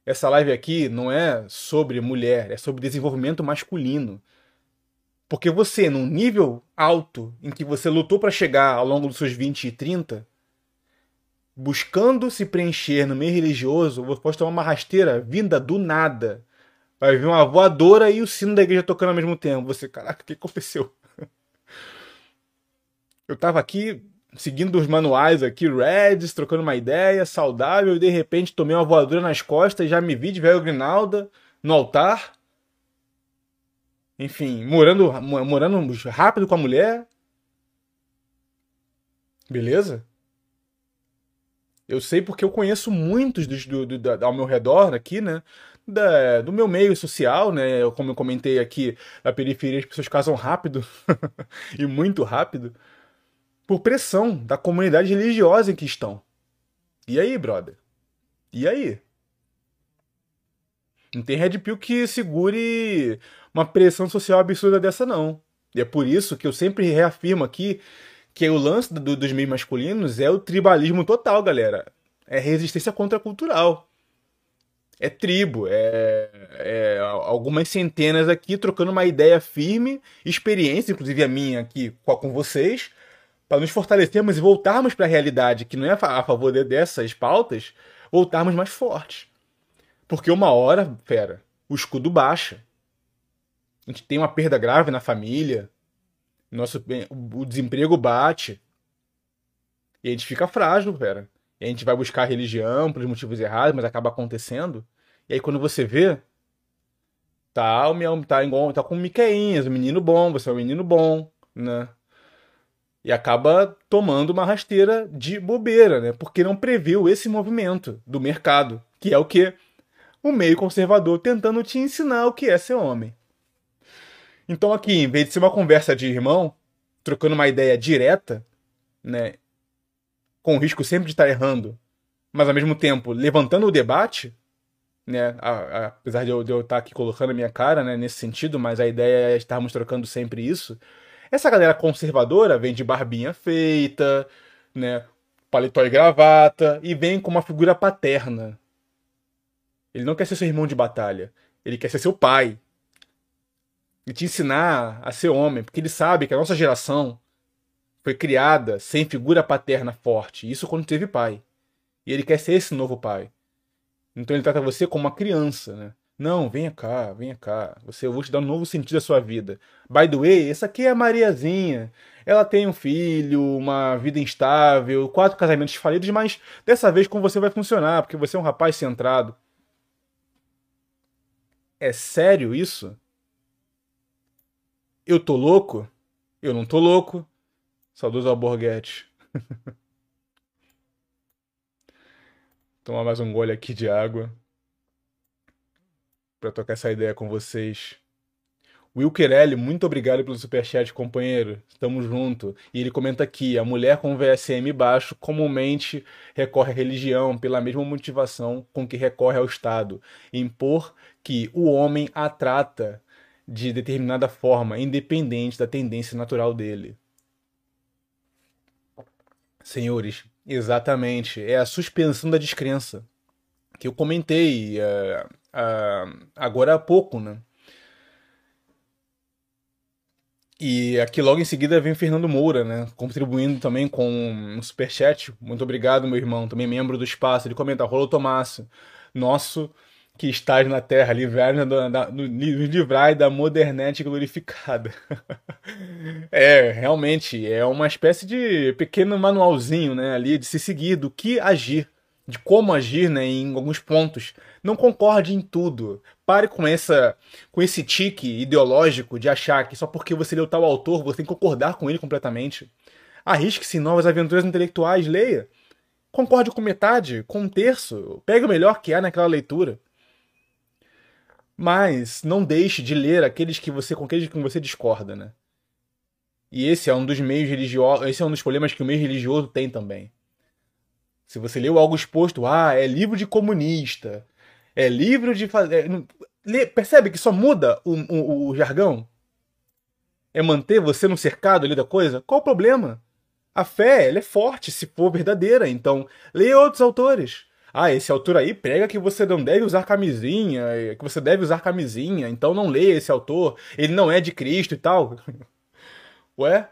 Speaker 1: Essa live aqui não é sobre mulher, é sobre desenvolvimento masculino. Porque você, num nível alto, em que você lutou para chegar ao longo dos seus 20 e 30, buscando se preencher no meio religioso, você pode tomar uma rasteira vinda do nada. Vai vir uma voadora e o sino da igreja tocando ao mesmo tempo. Você, caraca, o que aconteceu? Eu tava aqui seguindo os manuais aqui, Reds, trocando uma ideia, saudável, e de repente tomei uma voadora nas costas e já me vi de velho Grinalda no altar. Enfim, morando, morando rápido com a mulher. Beleza? Eu sei porque eu conheço muitos dos, do, do, ao meu redor aqui, né? Da, do meu meio social, né? Como eu comentei aqui, na periferia as pessoas casam rápido e muito rápido por pressão da comunidade religiosa em que estão. E aí, brother? E aí? Não tem Red Pill que segure uma pressão social absurda dessa, não. E é por isso que eu sempre reafirmo aqui que o lance do, dos meios masculinos é o tribalismo total, galera. É resistência contracultural. É tribo, é, é algumas centenas aqui trocando uma ideia firme, experiência, inclusive a minha aqui com vocês, para nos fortalecermos e voltarmos para a realidade que não é a favor dessas pautas, voltarmos mais fortes. Porque uma hora, fera, o escudo baixa. A gente tem uma perda grave na família, nosso, o desemprego bate, e a gente fica frágil, fera. E a gente vai buscar religião pelos motivos errados, mas acaba acontecendo. E aí quando você vê, tá, o meu, tá, igual, tá com Miqueinhas, um menino bom, você é um menino bom, né? E acaba tomando uma rasteira de bobeira, né? Porque não previu esse movimento do mercado, que é o que? O meio conservador tentando te ensinar o que é ser homem. Então aqui, em vez de ser uma conversa de irmão, trocando uma ideia direta, né? Com o risco sempre de estar errando, mas ao mesmo tempo levantando o debate, né? A, a, apesar de eu, de eu estar aqui colocando a minha cara né, nesse sentido, mas a ideia é estarmos trocando sempre isso. Essa galera conservadora vem de barbinha feita, né? Paletó e gravata, e vem com uma figura paterna. Ele não quer ser seu irmão de batalha. Ele quer ser seu pai. e te ensinar a ser homem, porque ele sabe que a nossa geração foi criada sem figura paterna forte, isso quando teve pai. E ele quer ser esse novo pai. Então ele trata você como uma criança, né? Não, venha cá, venha cá. Você, eu vou te dar um novo sentido à sua vida. By the way, essa aqui é a Mariazinha. Ela tem um filho, uma vida instável, quatro casamentos falidos, mas dessa vez com você vai funcionar, porque você é um rapaz centrado. É sério isso? Eu tô louco? Eu não tô louco. Saudoso Alborguete. Tomar mais um gole aqui de água para tocar essa ideia com vocês. Will muito obrigado pelo superchat, companheiro. Estamos junto. E ele comenta aqui: a mulher com VSM baixo comumente recorre à religião pela mesma motivação com que recorre ao Estado, impor que o homem a trata de determinada forma, independente da tendência natural dele. Senhores, Exatamente. É a suspensão da descrença. Que eu comentei uh, uh, agora há pouco, né? E aqui logo em seguida vem Fernando Moura, né? Contribuindo também com um superchat. Muito obrigado, meu irmão, também membro do espaço. Ele comenta, Rolou Tomácio, nosso que estás na terra, livrai-nos livrai da modernete glorificada. é, realmente, é uma espécie de pequeno manualzinho, né, ali, de se seguir, do que agir, de como agir, né, em alguns pontos. Não concorde em tudo. Pare com essa com esse tique ideológico de achar que só porque você leu tal autor, você tem que concordar com ele completamente. Arrisque-se em novas aventuras intelectuais, leia. Concorde com metade, com um terço, pegue o melhor que há naquela leitura. Mas não deixe de ler aqueles que você com aqueles que você discorda, né? E esse é um dos meios religiosos, esse é um dos problemas que o meio religioso tem também. Se você leu algo exposto, ah, é livro de comunista, é livro de fazer, é, percebe que só muda o, o, o jargão? É manter você no cercado ali da coisa? Qual o problema? A fé, ela é forte se for verdadeira, então leia outros autores. Ah, esse autor aí prega que você não deve usar camisinha, que você deve usar camisinha, então não leia esse autor, ele não é de Cristo e tal. Ué?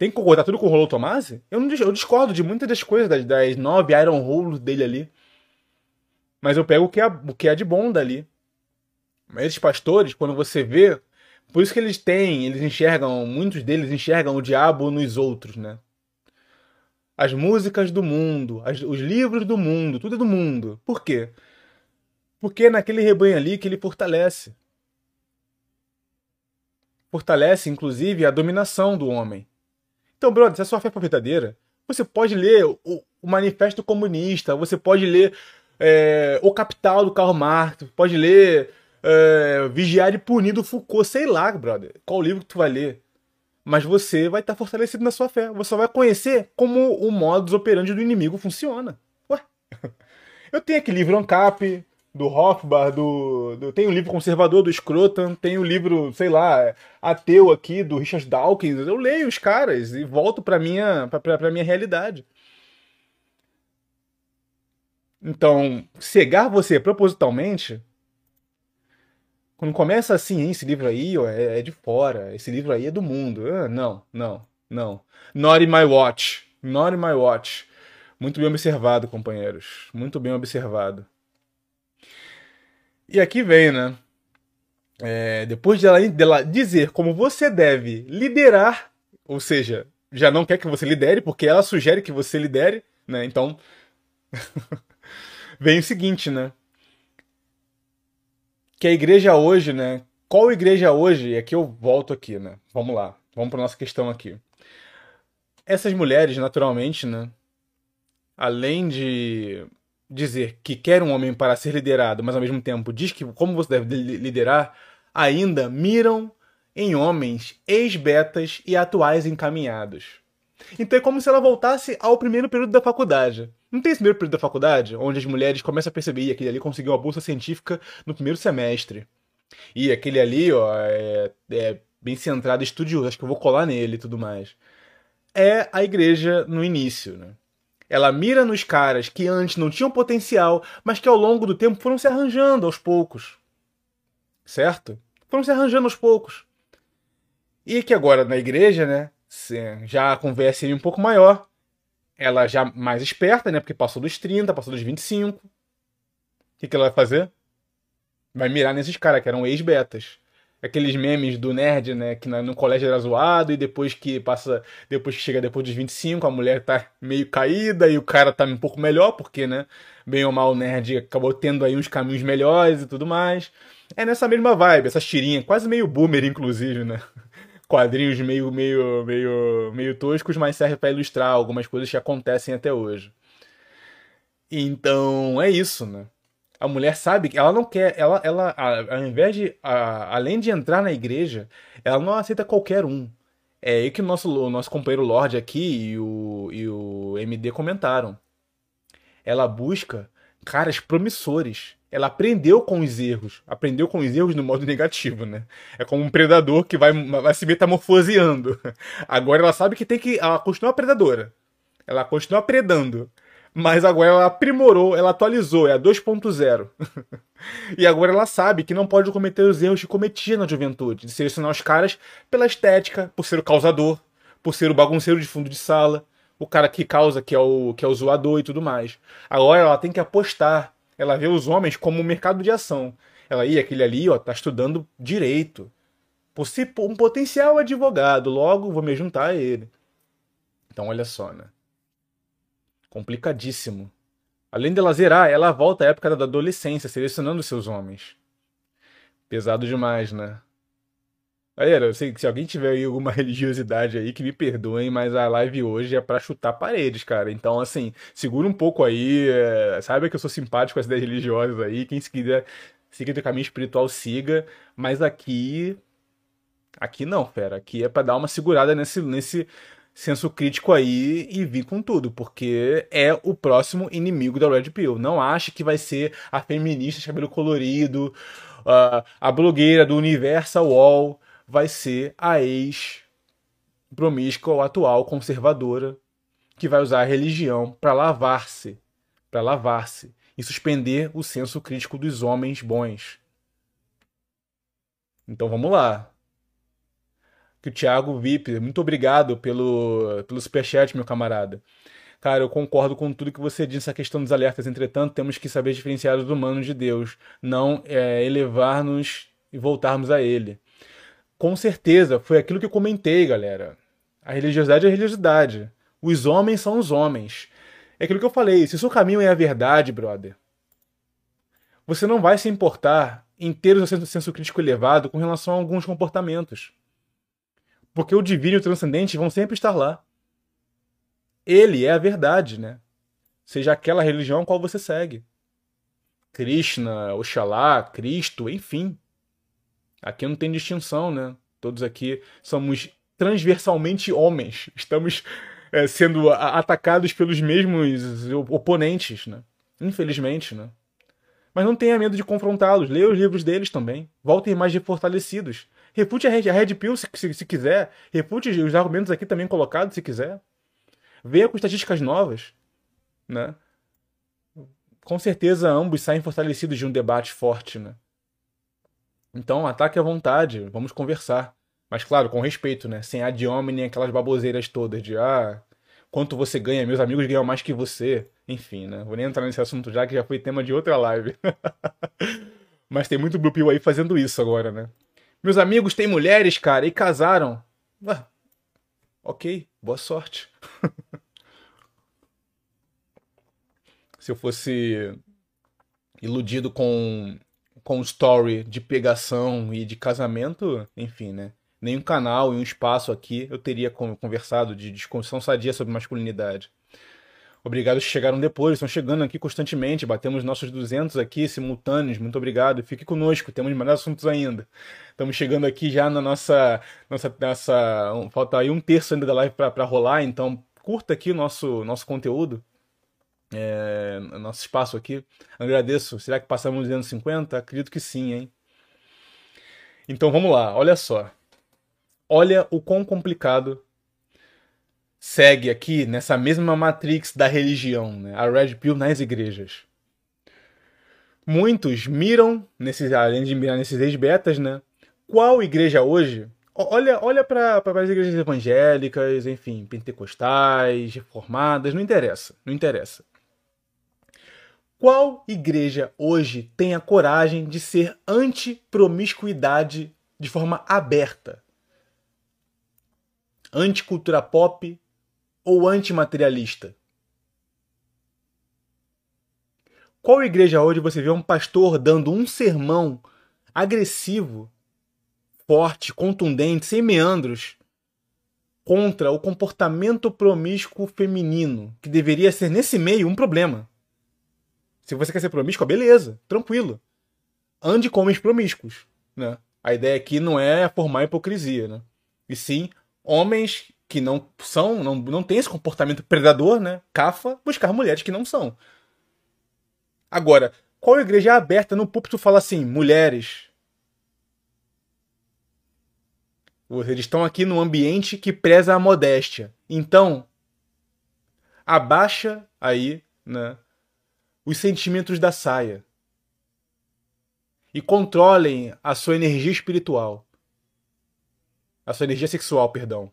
Speaker 1: Tem que concordar tudo com o Rolô Tomasi? Eu, eu discordo de muitas das coisas, das, das nove Iron Holes dele ali. Mas eu pego o que, é, o que é de bom dali. Mas esses pastores, quando você vê. Por isso que eles têm, eles enxergam, muitos deles enxergam o diabo nos outros, né? as músicas do mundo, as, os livros do mundo, tudo é do mundo. Por quê? Porque é naquele rebanho ali que ele fortalece. Fortalece, inclusive, a dominação do homem. Então, brother, se a sua fé for verdadeira, você pode ler o, o Manifesto Comunista, você pode ler é, O Capital do Karl Marx, pode ler é, Vigiar e Punir do Foucault, sei lá, brother, qual livro que tu vai ler mas você vai estar fortalecido na sua fé. Você vai conhecer como o modus operandi do inimigo funciona. Ué. Eu tenho aqui livro ANCAP, do Hofbauer, do, do, tem o livro conservador do Scroton, tem o livro, sei lá, ateu aqui do Richard Dawkins. Eu leio os caras e volto para minha para minha realidade. Então, cegar você propositalmente quando começa assim, esse livro aí ó, é, é, de fora, esse livro aí é do mundo. Ah, não, não, não. Not in my watch. Not in my watch. Muito bem observado, companheiros. Muito bem observado. E aqui vem, né? É, depois dela, dela dizer como você deve liderar, ou seja, já não quer que você lidere, porque ela sugere que você lidere, né? Então, vem o seguinte, né? que a igreja hoje, né? Qual igreja hoje? E aqui eu volto aqui, né? Vamos lá, vamos para nossa questão aqui. Essas mulheres, naturalmente, né? Além de dizer que quer um homem para ser liderado, mas ao mesmo tempo diz que como você deve liderar, ainda miram em homens ex-betas e atuais encaminhados. Então é como se ela voltasse ao primeiro período da faculdade. Não tem esse primeiro período da faculdade, onde as mulheres começam a perceber que aquele ali conseguiu uma bolsa científica no primeiro semestre. E aquele ali, ó, é, é bem centrado, estudioso, acho que eu vou colar nele e tudo mais. É a igreja no início, né? Ela mira nos caras que antes não tinham potencial, mas que ao longo do tempo foram se arranjando aos poucos. Certo? Foram se arranjando aos poucos. E que agora na igreja, né, já com VSM um pouco maior, ela já mais esperta, né, porque passou dos 30, passou dos 25. O que, que ela vai fazer? Vai mirar nesses caras que eram ex-betas aqueles memes do nerd, né, que no colégio era zoado e depois que passa, depois que chega depois dos 25, a mulher tá meio caída e o cara tá um pouco melhor, porque, né, bem ou mal o nerd acabou tendo aí uns caminhos melhores e tudo mais. É nessa mesma vibe, essas tirinhas, quase meio boomer inclusive, né? Quadrinhos meio meio meio meio toscos, mas serve para ilustrar algumas coisas que acontecem até hoje. Então, é isso, né? A mulher sabe que ela não quer, ela, ela ao invés de, a, além de entrar na igreja, ela não aceita qualquer um. É aí que o nosso, o nosso companheiro Lorde aqui e o, e o MD comentaram. Ela busca caras promissores. Ela aprendeu com os erros. Aprendeu com os erros no modo negativo, né? É como um predador que vai, vai se metamorfoseando. Agora ela sabe que tem que. Ela continua predadora. Ela continua predando. Mas agora ela aprimorou, ela atualizou, é a 2.0. e agora ela sabe que não pode cometer os erros que cometia na juventude, de selecionar os caras pela estética, por ser o causador, por ser o bagunceiro de fundo de sala, o cara que causa, que é o, que é o zoador e tudo mais. Agora ela tem que apostar, ela vê os homens como um mercado de ação. Ela, ia aquele ali, ó, tá estudando direito. Um potencial advogado, logo vou me juntar a ele. Então olha só, né? Complicadíssimo. Além dela zerar, ela volta à época da adolescência, selecionando seus homens. Pesado demais, né? Galera, eu sei que se alguém tiver aí alguma religiosidade aí, que me perdoem, mas a live hoje é para chutar paredes, cara. Então, assim, segura um pouco aí. É... Saiba que eu sou simpático com as ideias religiosas aí. Quem se quiser seguir o caminho espiritual, siga. Mas aqui. Aqui não, fera. Aqui é para dar uma segurada nesse, nesse, senso crítico aí e vir com tudo, porque é o próximo inimigo da Red Pill. Não ache que vai ser a feminista de cabelo colorido, a blogueira do Universal Wall, vai ser a ex promíscua ou atual conservadora que vai usar a religião para lavar-se, para lavar-se e suspender o senso crítico dos homens bons. Então vamos lá que o Thiago VIP, muito obrigado pelo, pelo superchat, meu camarada. Cara, eu concordo com tudo que você disse, a questão dos alertas. Entretanto, temos que saber diferenciar os humanos de Deus, não é, elevar-nos e voltarmos a Ele. Com certeza, foi aquilo que eu comentei, galera. A religiosidade é a religiosidade. Os homens são os homens. É aquilo que eu falei. Se o seu caminho é a verdade, brother, você não vai se importar em ter o seu senso crítico elevado com relação a alguns comportamentos. Porque o divino e o transcendente vão sempre estar lá. Ele é a verdade, né? Seja aquela religião qual você segue. Krishna, Oxalá, Cristo, enfim. Aqui não tem distinção, né? Todos aqui somos transversalmente homens. Estamos é, sendo atacados pelos mesmos oponentes, né? Infelizmente, né? Mas não tenha medo de confrontá-los. Leia os livros deles também. Voltem mais fortalecidos. Refute a Red, a Red Pill se, se, se, quiser. Refute os argumentos aqui também colocados se quiser. Venha com estatísticas novas. Né? Com certeza ambos saem fortalecidos de um debate forte. Né? Então ataque à vontade, vamos conversar. Mas claro, com respeito, né? Sem ad hominem, aquelas baboseiras todas de ah, quanto você ganha, meus amigos ganham mais que você. Enfim, né? Vou nem entrar nesse assunto já, que já foi tema de outra live. Mas tem muito Blue Pill aí fazendo isso agora, né? Meus amigos têm mulheres, cara, e casaram. Ah, ok, boa sorte. Se eu fosse iludido com com story de pegação e de casamento, enfim, né? Nenhum canal e um espaço aqui eu teria conversado de discussão sadia sobre masculinidade. Obrigado que chegaram depois, estão chegando aqui constantemente. Batemos nossos 200 aqui simultâneos. Muito obrigado. Fique conosco, temos mais assuntos ainda. Estamos chegando aqui já na nossa. nossa, nossa falta aí um terço ainda da live para rolar, então curta aqui o nosso, nosso conteúdo. É, nosso espaço aqui. Agradeço. Será que passamos 250? Acredito que sim, hein? Então vamos lá, olha só. Olha o quão complicado segue aqui nessa mesma matrix da religião, né? a Red Pill nas igrejas. Muitos miram, nesses, além de mirar nesses ex-betas, né? Qual igreja hoje Olha, olha para as igrejas evangélicas, enfim, pentecostais, reformadas, não interessa, não interessa. Qual igreja hoje tem a coragem de ser anti-promiscuidade de forma aberta? Anti-cultura pop ou antimaterialista? Qual igreja hoje você vê um pastor dando um sermão agressivo, forte, contundente, sem meandros, contra o comportamento promíscuo feminino, que deveria ser nesse meio um problema? Se você quer ser promíscua, beleza, tranquilo. Ande com homens promíscuos, né? A ideia aqui não é formar hipocrisia, né? E sim homens que não são, não, não têm esse comportamento predador, né? Cafa, buscar mulheres que não são. Agora, qual igreja aberta no púlpito fala assim, mulheres? Vocês estão aqui num ambiente que preza a modéstia. Então, abaixa aí, né, os sentimentos da saia. E controlem a sua energia espiritual. A sua energia sexual, perdão.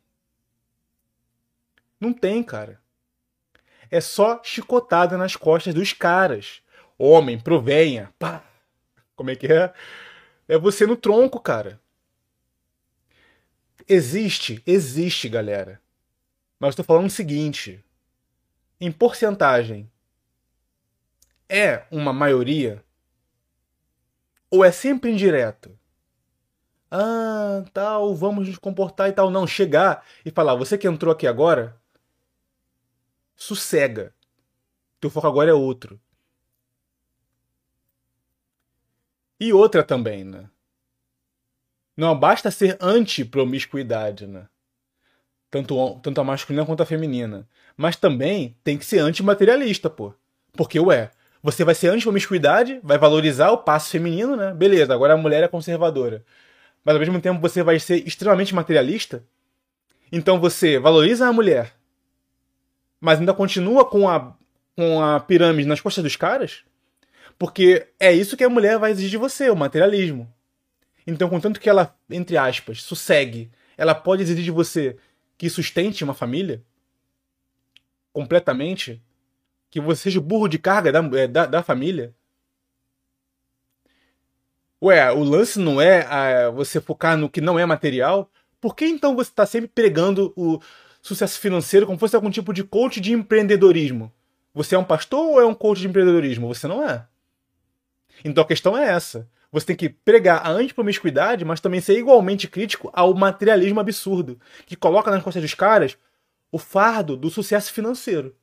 Speaker 1: Não tem, cara. É só chicotada nas costas dos caras homem, provenha, pá. Como é que é? É você no tronco, cara. Existe, existe, galera. Mas estou falando o seguinte: em porcentagem, é uma maioria? Ou é sempre indireto? Ah, tal, vamos nos comportar e tal. Não, chegar e falar, você que entrou aqui agora, sossega. Teu foco agora é outro. E outra também, né? Não basta ser anti-promiscuidade, né? Tanto, tanto a masculina quanto a feminina. Mas também tem que ser antimaterialista, pô. Porque, ué, você vai ser anti-promiscuidade, vai valorizar o passo feminino, né? Beleza, agora a mulher é conservadora. Mas ao mesmo tempo você vai ser extremamente materialista. Então você valoriza a mulher, mas ainda continua com a, com a pirâmide nas costas dos caras? Porque é isso que a mulher vai exigir de você, o materialismo. Então, contanto que ela, entre aspas, sossegue, ela pode exigir de você que sustente uma família completamente, que você seja o burro de carga da, é, da, da família. Ué, o lance não é a, você focar no que não é material? Por que então você está sempre pregando o sucesso financeiro como se fosse algum tipo de coach de empreendedorismo? Você é um pastor ou é um coach de empreendedorismo? Você não é. Então a questão é essa. Você tem que pregar a antipromiscuidade, mas também ser igualmente crítico ao materialismo absurdo, que coloca nas costas dos caras o fardo do sucesso financeiro.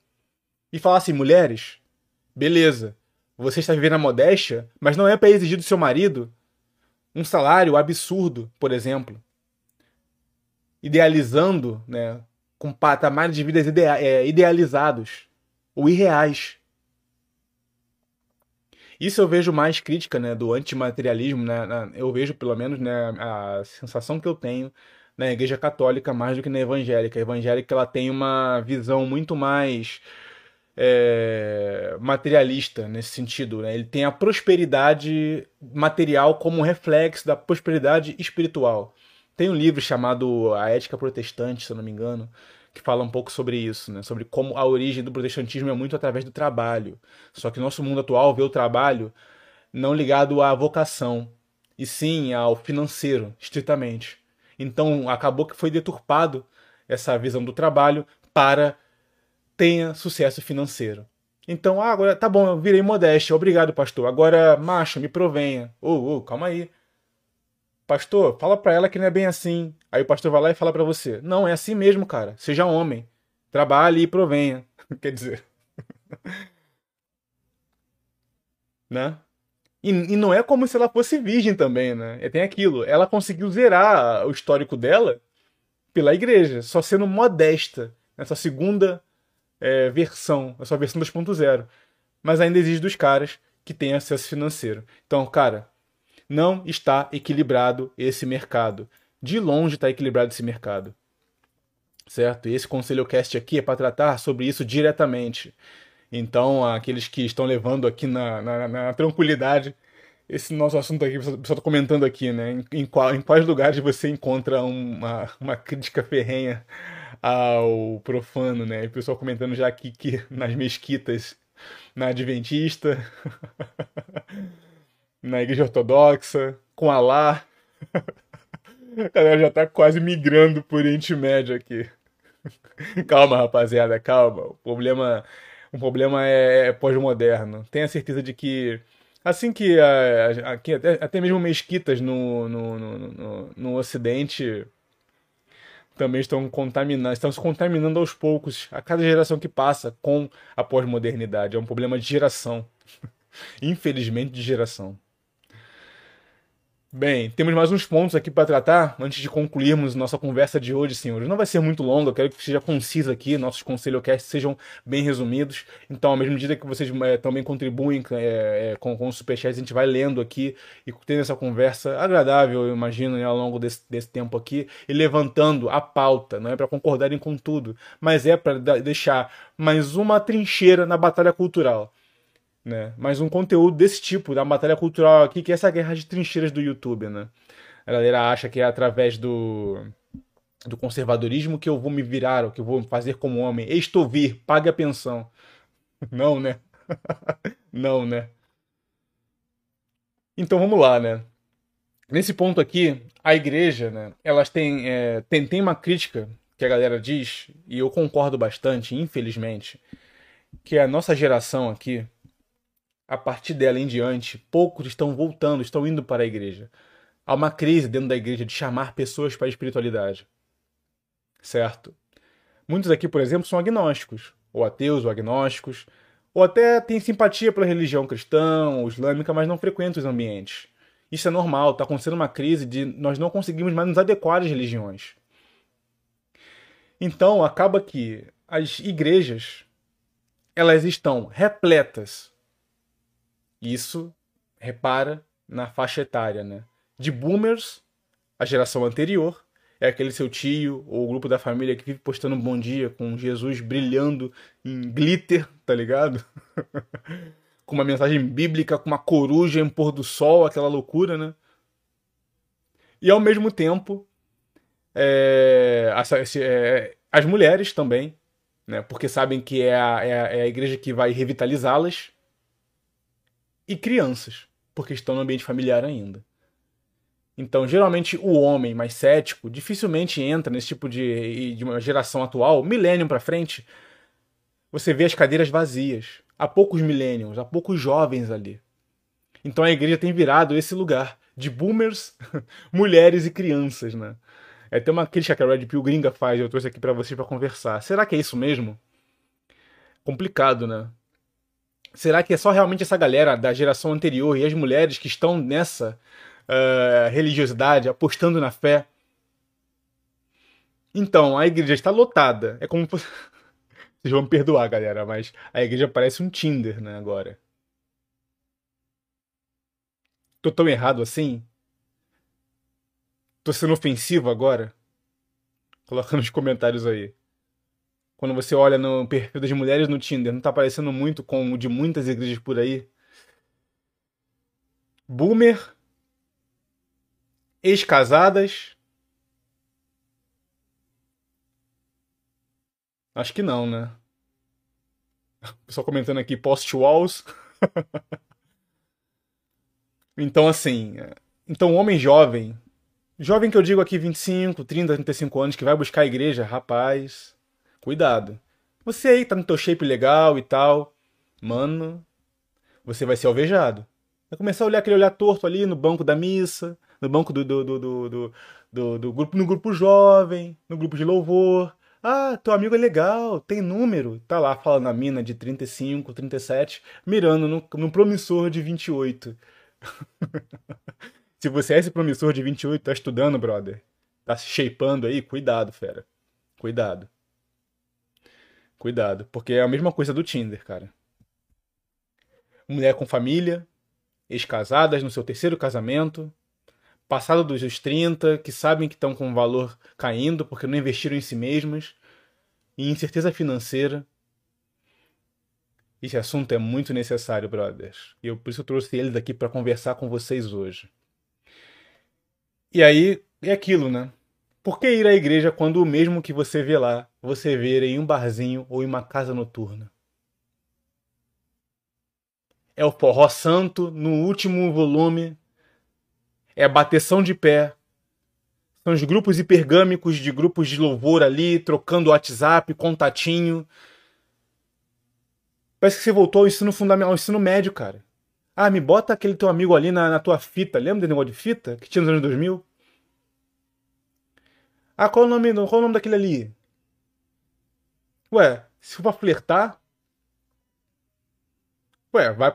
Speaker 1: E falar assim, mulheres, beleza, você está vivendo a modéstia, mas não é para exigir do seu marido um salário absurdo, por exemplo. Idealizando, né, com patamares de vidas é, idealizados ou irreais. Isso eu vejo mais crítica, né, do antimaterialismo, né, eu vejo pelo menos, né, a sensação que eu tenho na Igreja Católica mais do que na evangélica. A evangélica ela tem uma visão muito mais é, materialista nesse sentido. Né? Ele tem a prosperidade material como reflexo da prosperidade espiritual. Tem um livro chamado A Ética Protestante, se eu não me engano, que fala um pouco sobre isso, né? sobre como a origem do protestantismo é muito através do trabalho. Só que o nosso mundo atual vê o trabalho não ligado à vocação, e sim ao financeiro, estritamente. Então acabou que foi deturpado essa visão do trabalho para tenha sucesso financeiro. Então, ah, agora tá bom, eu virei modéstia, obrigado, pastor. Agora, macho, me provenha. Ô, oh, oh, calma aí pastor, fala para ela que não é bem assim. Aí o pastor vai lá e fala para você: Não, é assim mesmo, cara. Seja homem. Trabalhe e provenha. Quer dizer. né? E, e, não é como se ela fosse virgem também, né? É, tem aquilo. Ela conseguiu zerar o histórico dela pela igreja, só sendo modesta nessa segunda é, versão, essa versão 2.0. Mas ainda exige dos caras que têm acesso financeiro. Então, cara, não está equilibrado esse mercado. De longe está equilibrado esse mercado. Certo? E esse Conselho Cast aqui é para tratar sobre isso diretamente. Então, aqueles que estão levando aqui na, na, na tranquilidade esse nosso assunto aqui, o pessoal está comentando aqui, né? Em, qual, em quais lugares você encontra uma, uma crítica ferrenha ao profano, né? O pessoal comentando já aqui que nas mesquitas, na Adventista, na Igreja Ortodoxa, com Alá. A galera já tá quase migrando por Oriente Médio aqui. Calma, rapaziada, calma. O problema, o problema é, é pós-moderno. Tenha certeza de que assim que aqui, até, até mesmo mesquitas no, no, no, no, no Ocidente também estão contaminando, estão se contaminando aos poucos, a cada geração que passa com a pós-modernidade. É um problema de geração. Infelizmente, de geração. Bem, temos mais uns pontos aqui para tratar antes de concluirmos nossa conversa de hoje, senhores. Não vai ser muito longa, eu quero que seja concisa aqui, nossos conselhos sejam bem resumidos. Então, à mesma medida que vocês é, também contribuem é, é, com, com os superchats, a gente vai lendo aqui e tendo essa conversa agradável, eu imagino, né, ao longo desse, desse tempo aqui, e levantando a pauta. Não é para concordarem com tudo, mas é para deixar mais uma trincheira na batalha cultural né? Mas um conteúdo desse tipo, da batalha cultural aqui, que é essa guerra de trincheiras do YouTube, né? A galera acha que é através do, do conservadorismo que eu vou me virar, ou que eu vou fazer como homem. Estou vir, pague a pensão. Não, né? Não, né? Então vamos lá, né? Nesse ponto aqui, a igreja, né? Elas têm, é, tem, tem uma crítica que a galera diz, e eu concordo bastante, infelizmente, que a nossa geração aqui, a partir dela em diante, poucos estão voltando, estão indo para a igreja. Há uma crise dentro da igreja de chamar pessoas para a espiritualidade. Certo? Muitos aqui, por exemplo, são agnósticos, ou ateus ou agnósticos, ou até têm simpatia pela religião cristã ou islâmica, mas não frequentam os ambientes. Isso é normal, está acontecendo uma crise de nós não conseguimos mais nos adequar às religiões. Então, acaba que as igrejas elas estão repletas isso, repara, na faixa etária, né? De boomers, a geração anterior, é aquele seu tio ou o grupo da família que vive postando um bom dia com Jesus brilhando em glitter, tá ligado? com uma mensagem bíblica, com uma coruja em pôr do sol, aquela loucura, né? E ao mesmo tempo, é, as, é, as mulheres também, né? Porque sabem que é a, é a, é a igreja que vai revitalizá-las e crianças, porque estão no ambiente familiar ainda. Então, geralmente, o homem mais cético dificilmente entra nesse tipo de, de uma geração atual, milênio para frente. Você vê as cadeiras vazias. Há poucos milênios, há poucos jovens ali. Então a igreja tem virado esse lugar de boomers, mulheres e crianças, né? É até uma crítica que a Red Pill gringa faz, eu trouxe aqui para vocês para conversar. Será que é isso mesmo? Complicado, né? Será que é só realmente essa galera da geração anterior e as mulheres que estão nessa uh, religiosidade, apostando na fé? Então, a igreja está lotada. É como. Vocês vão me perdoar, galera, mas a igreja parece um Tinder, né, agora. Tô tão errado assim? Tô sendo ofensivo agora? Coloca nos comentários aí quando você olha no perfil das mulheres no Tinder, não tá parecendo muito com o de muitas igrejas por aí? Boomer, ex-casadas. Acho que não, né? Pessoal comentando aqui post-walls. então, assim. Então, homem jovem. Jovem que eu digo aqui 25, 30, 35 anos, que vai buscar a igreja, rapaz cuidado. Você aí tá no teu shape legal e tal, mano, você vai ser alvejado. Vai começar a olhar aquele olhar torto ali no banco da missa, no banco do, do, do, do, do, grupo, no grupo jovem, no grupo de louvor. Ah, teu amigo é legal, tem número. Tá lá falando a mina de 35, 37, mirando no, no promissor de 28. Se você é esse promissor de 28, tá estudando, brother, tá se shapeando aí, cuidado, fera. Cuidado. Cuidado, porque é a mesma coisa do Tinder, cara. Mulher com família, ex-casadas no seu terceiro casamento, passado dos 30, que sabem que estão com o valor caindo porque não investiram em si mesmas, e incerteza financeira. Esse assunto é muito necessário, brothers. E eu, por isso eu trouxe ele daqui para conversar com vocês hoje. E aí, é aquilo, né? Por que ir à igreja quando o mesmo que você vê lá, você vê em um barzinho ou em uma casa noturna? É o forró santo no último volume. É a bateção de pé. São os grupos hipergâmicos de grupos de louvor ali, trocando WhatsApp, contatinho. Parece que você voltou ao ensino fundamental, ao ensino médio, cara. Ah, me bota aquele teu amigo ali na, na tua fita. Lembra desse negócio de fita que tinha nos anos 2000? Ah, qual o nome, qual o nome daquele ali? Ué, se for pra flertar. Ué, vai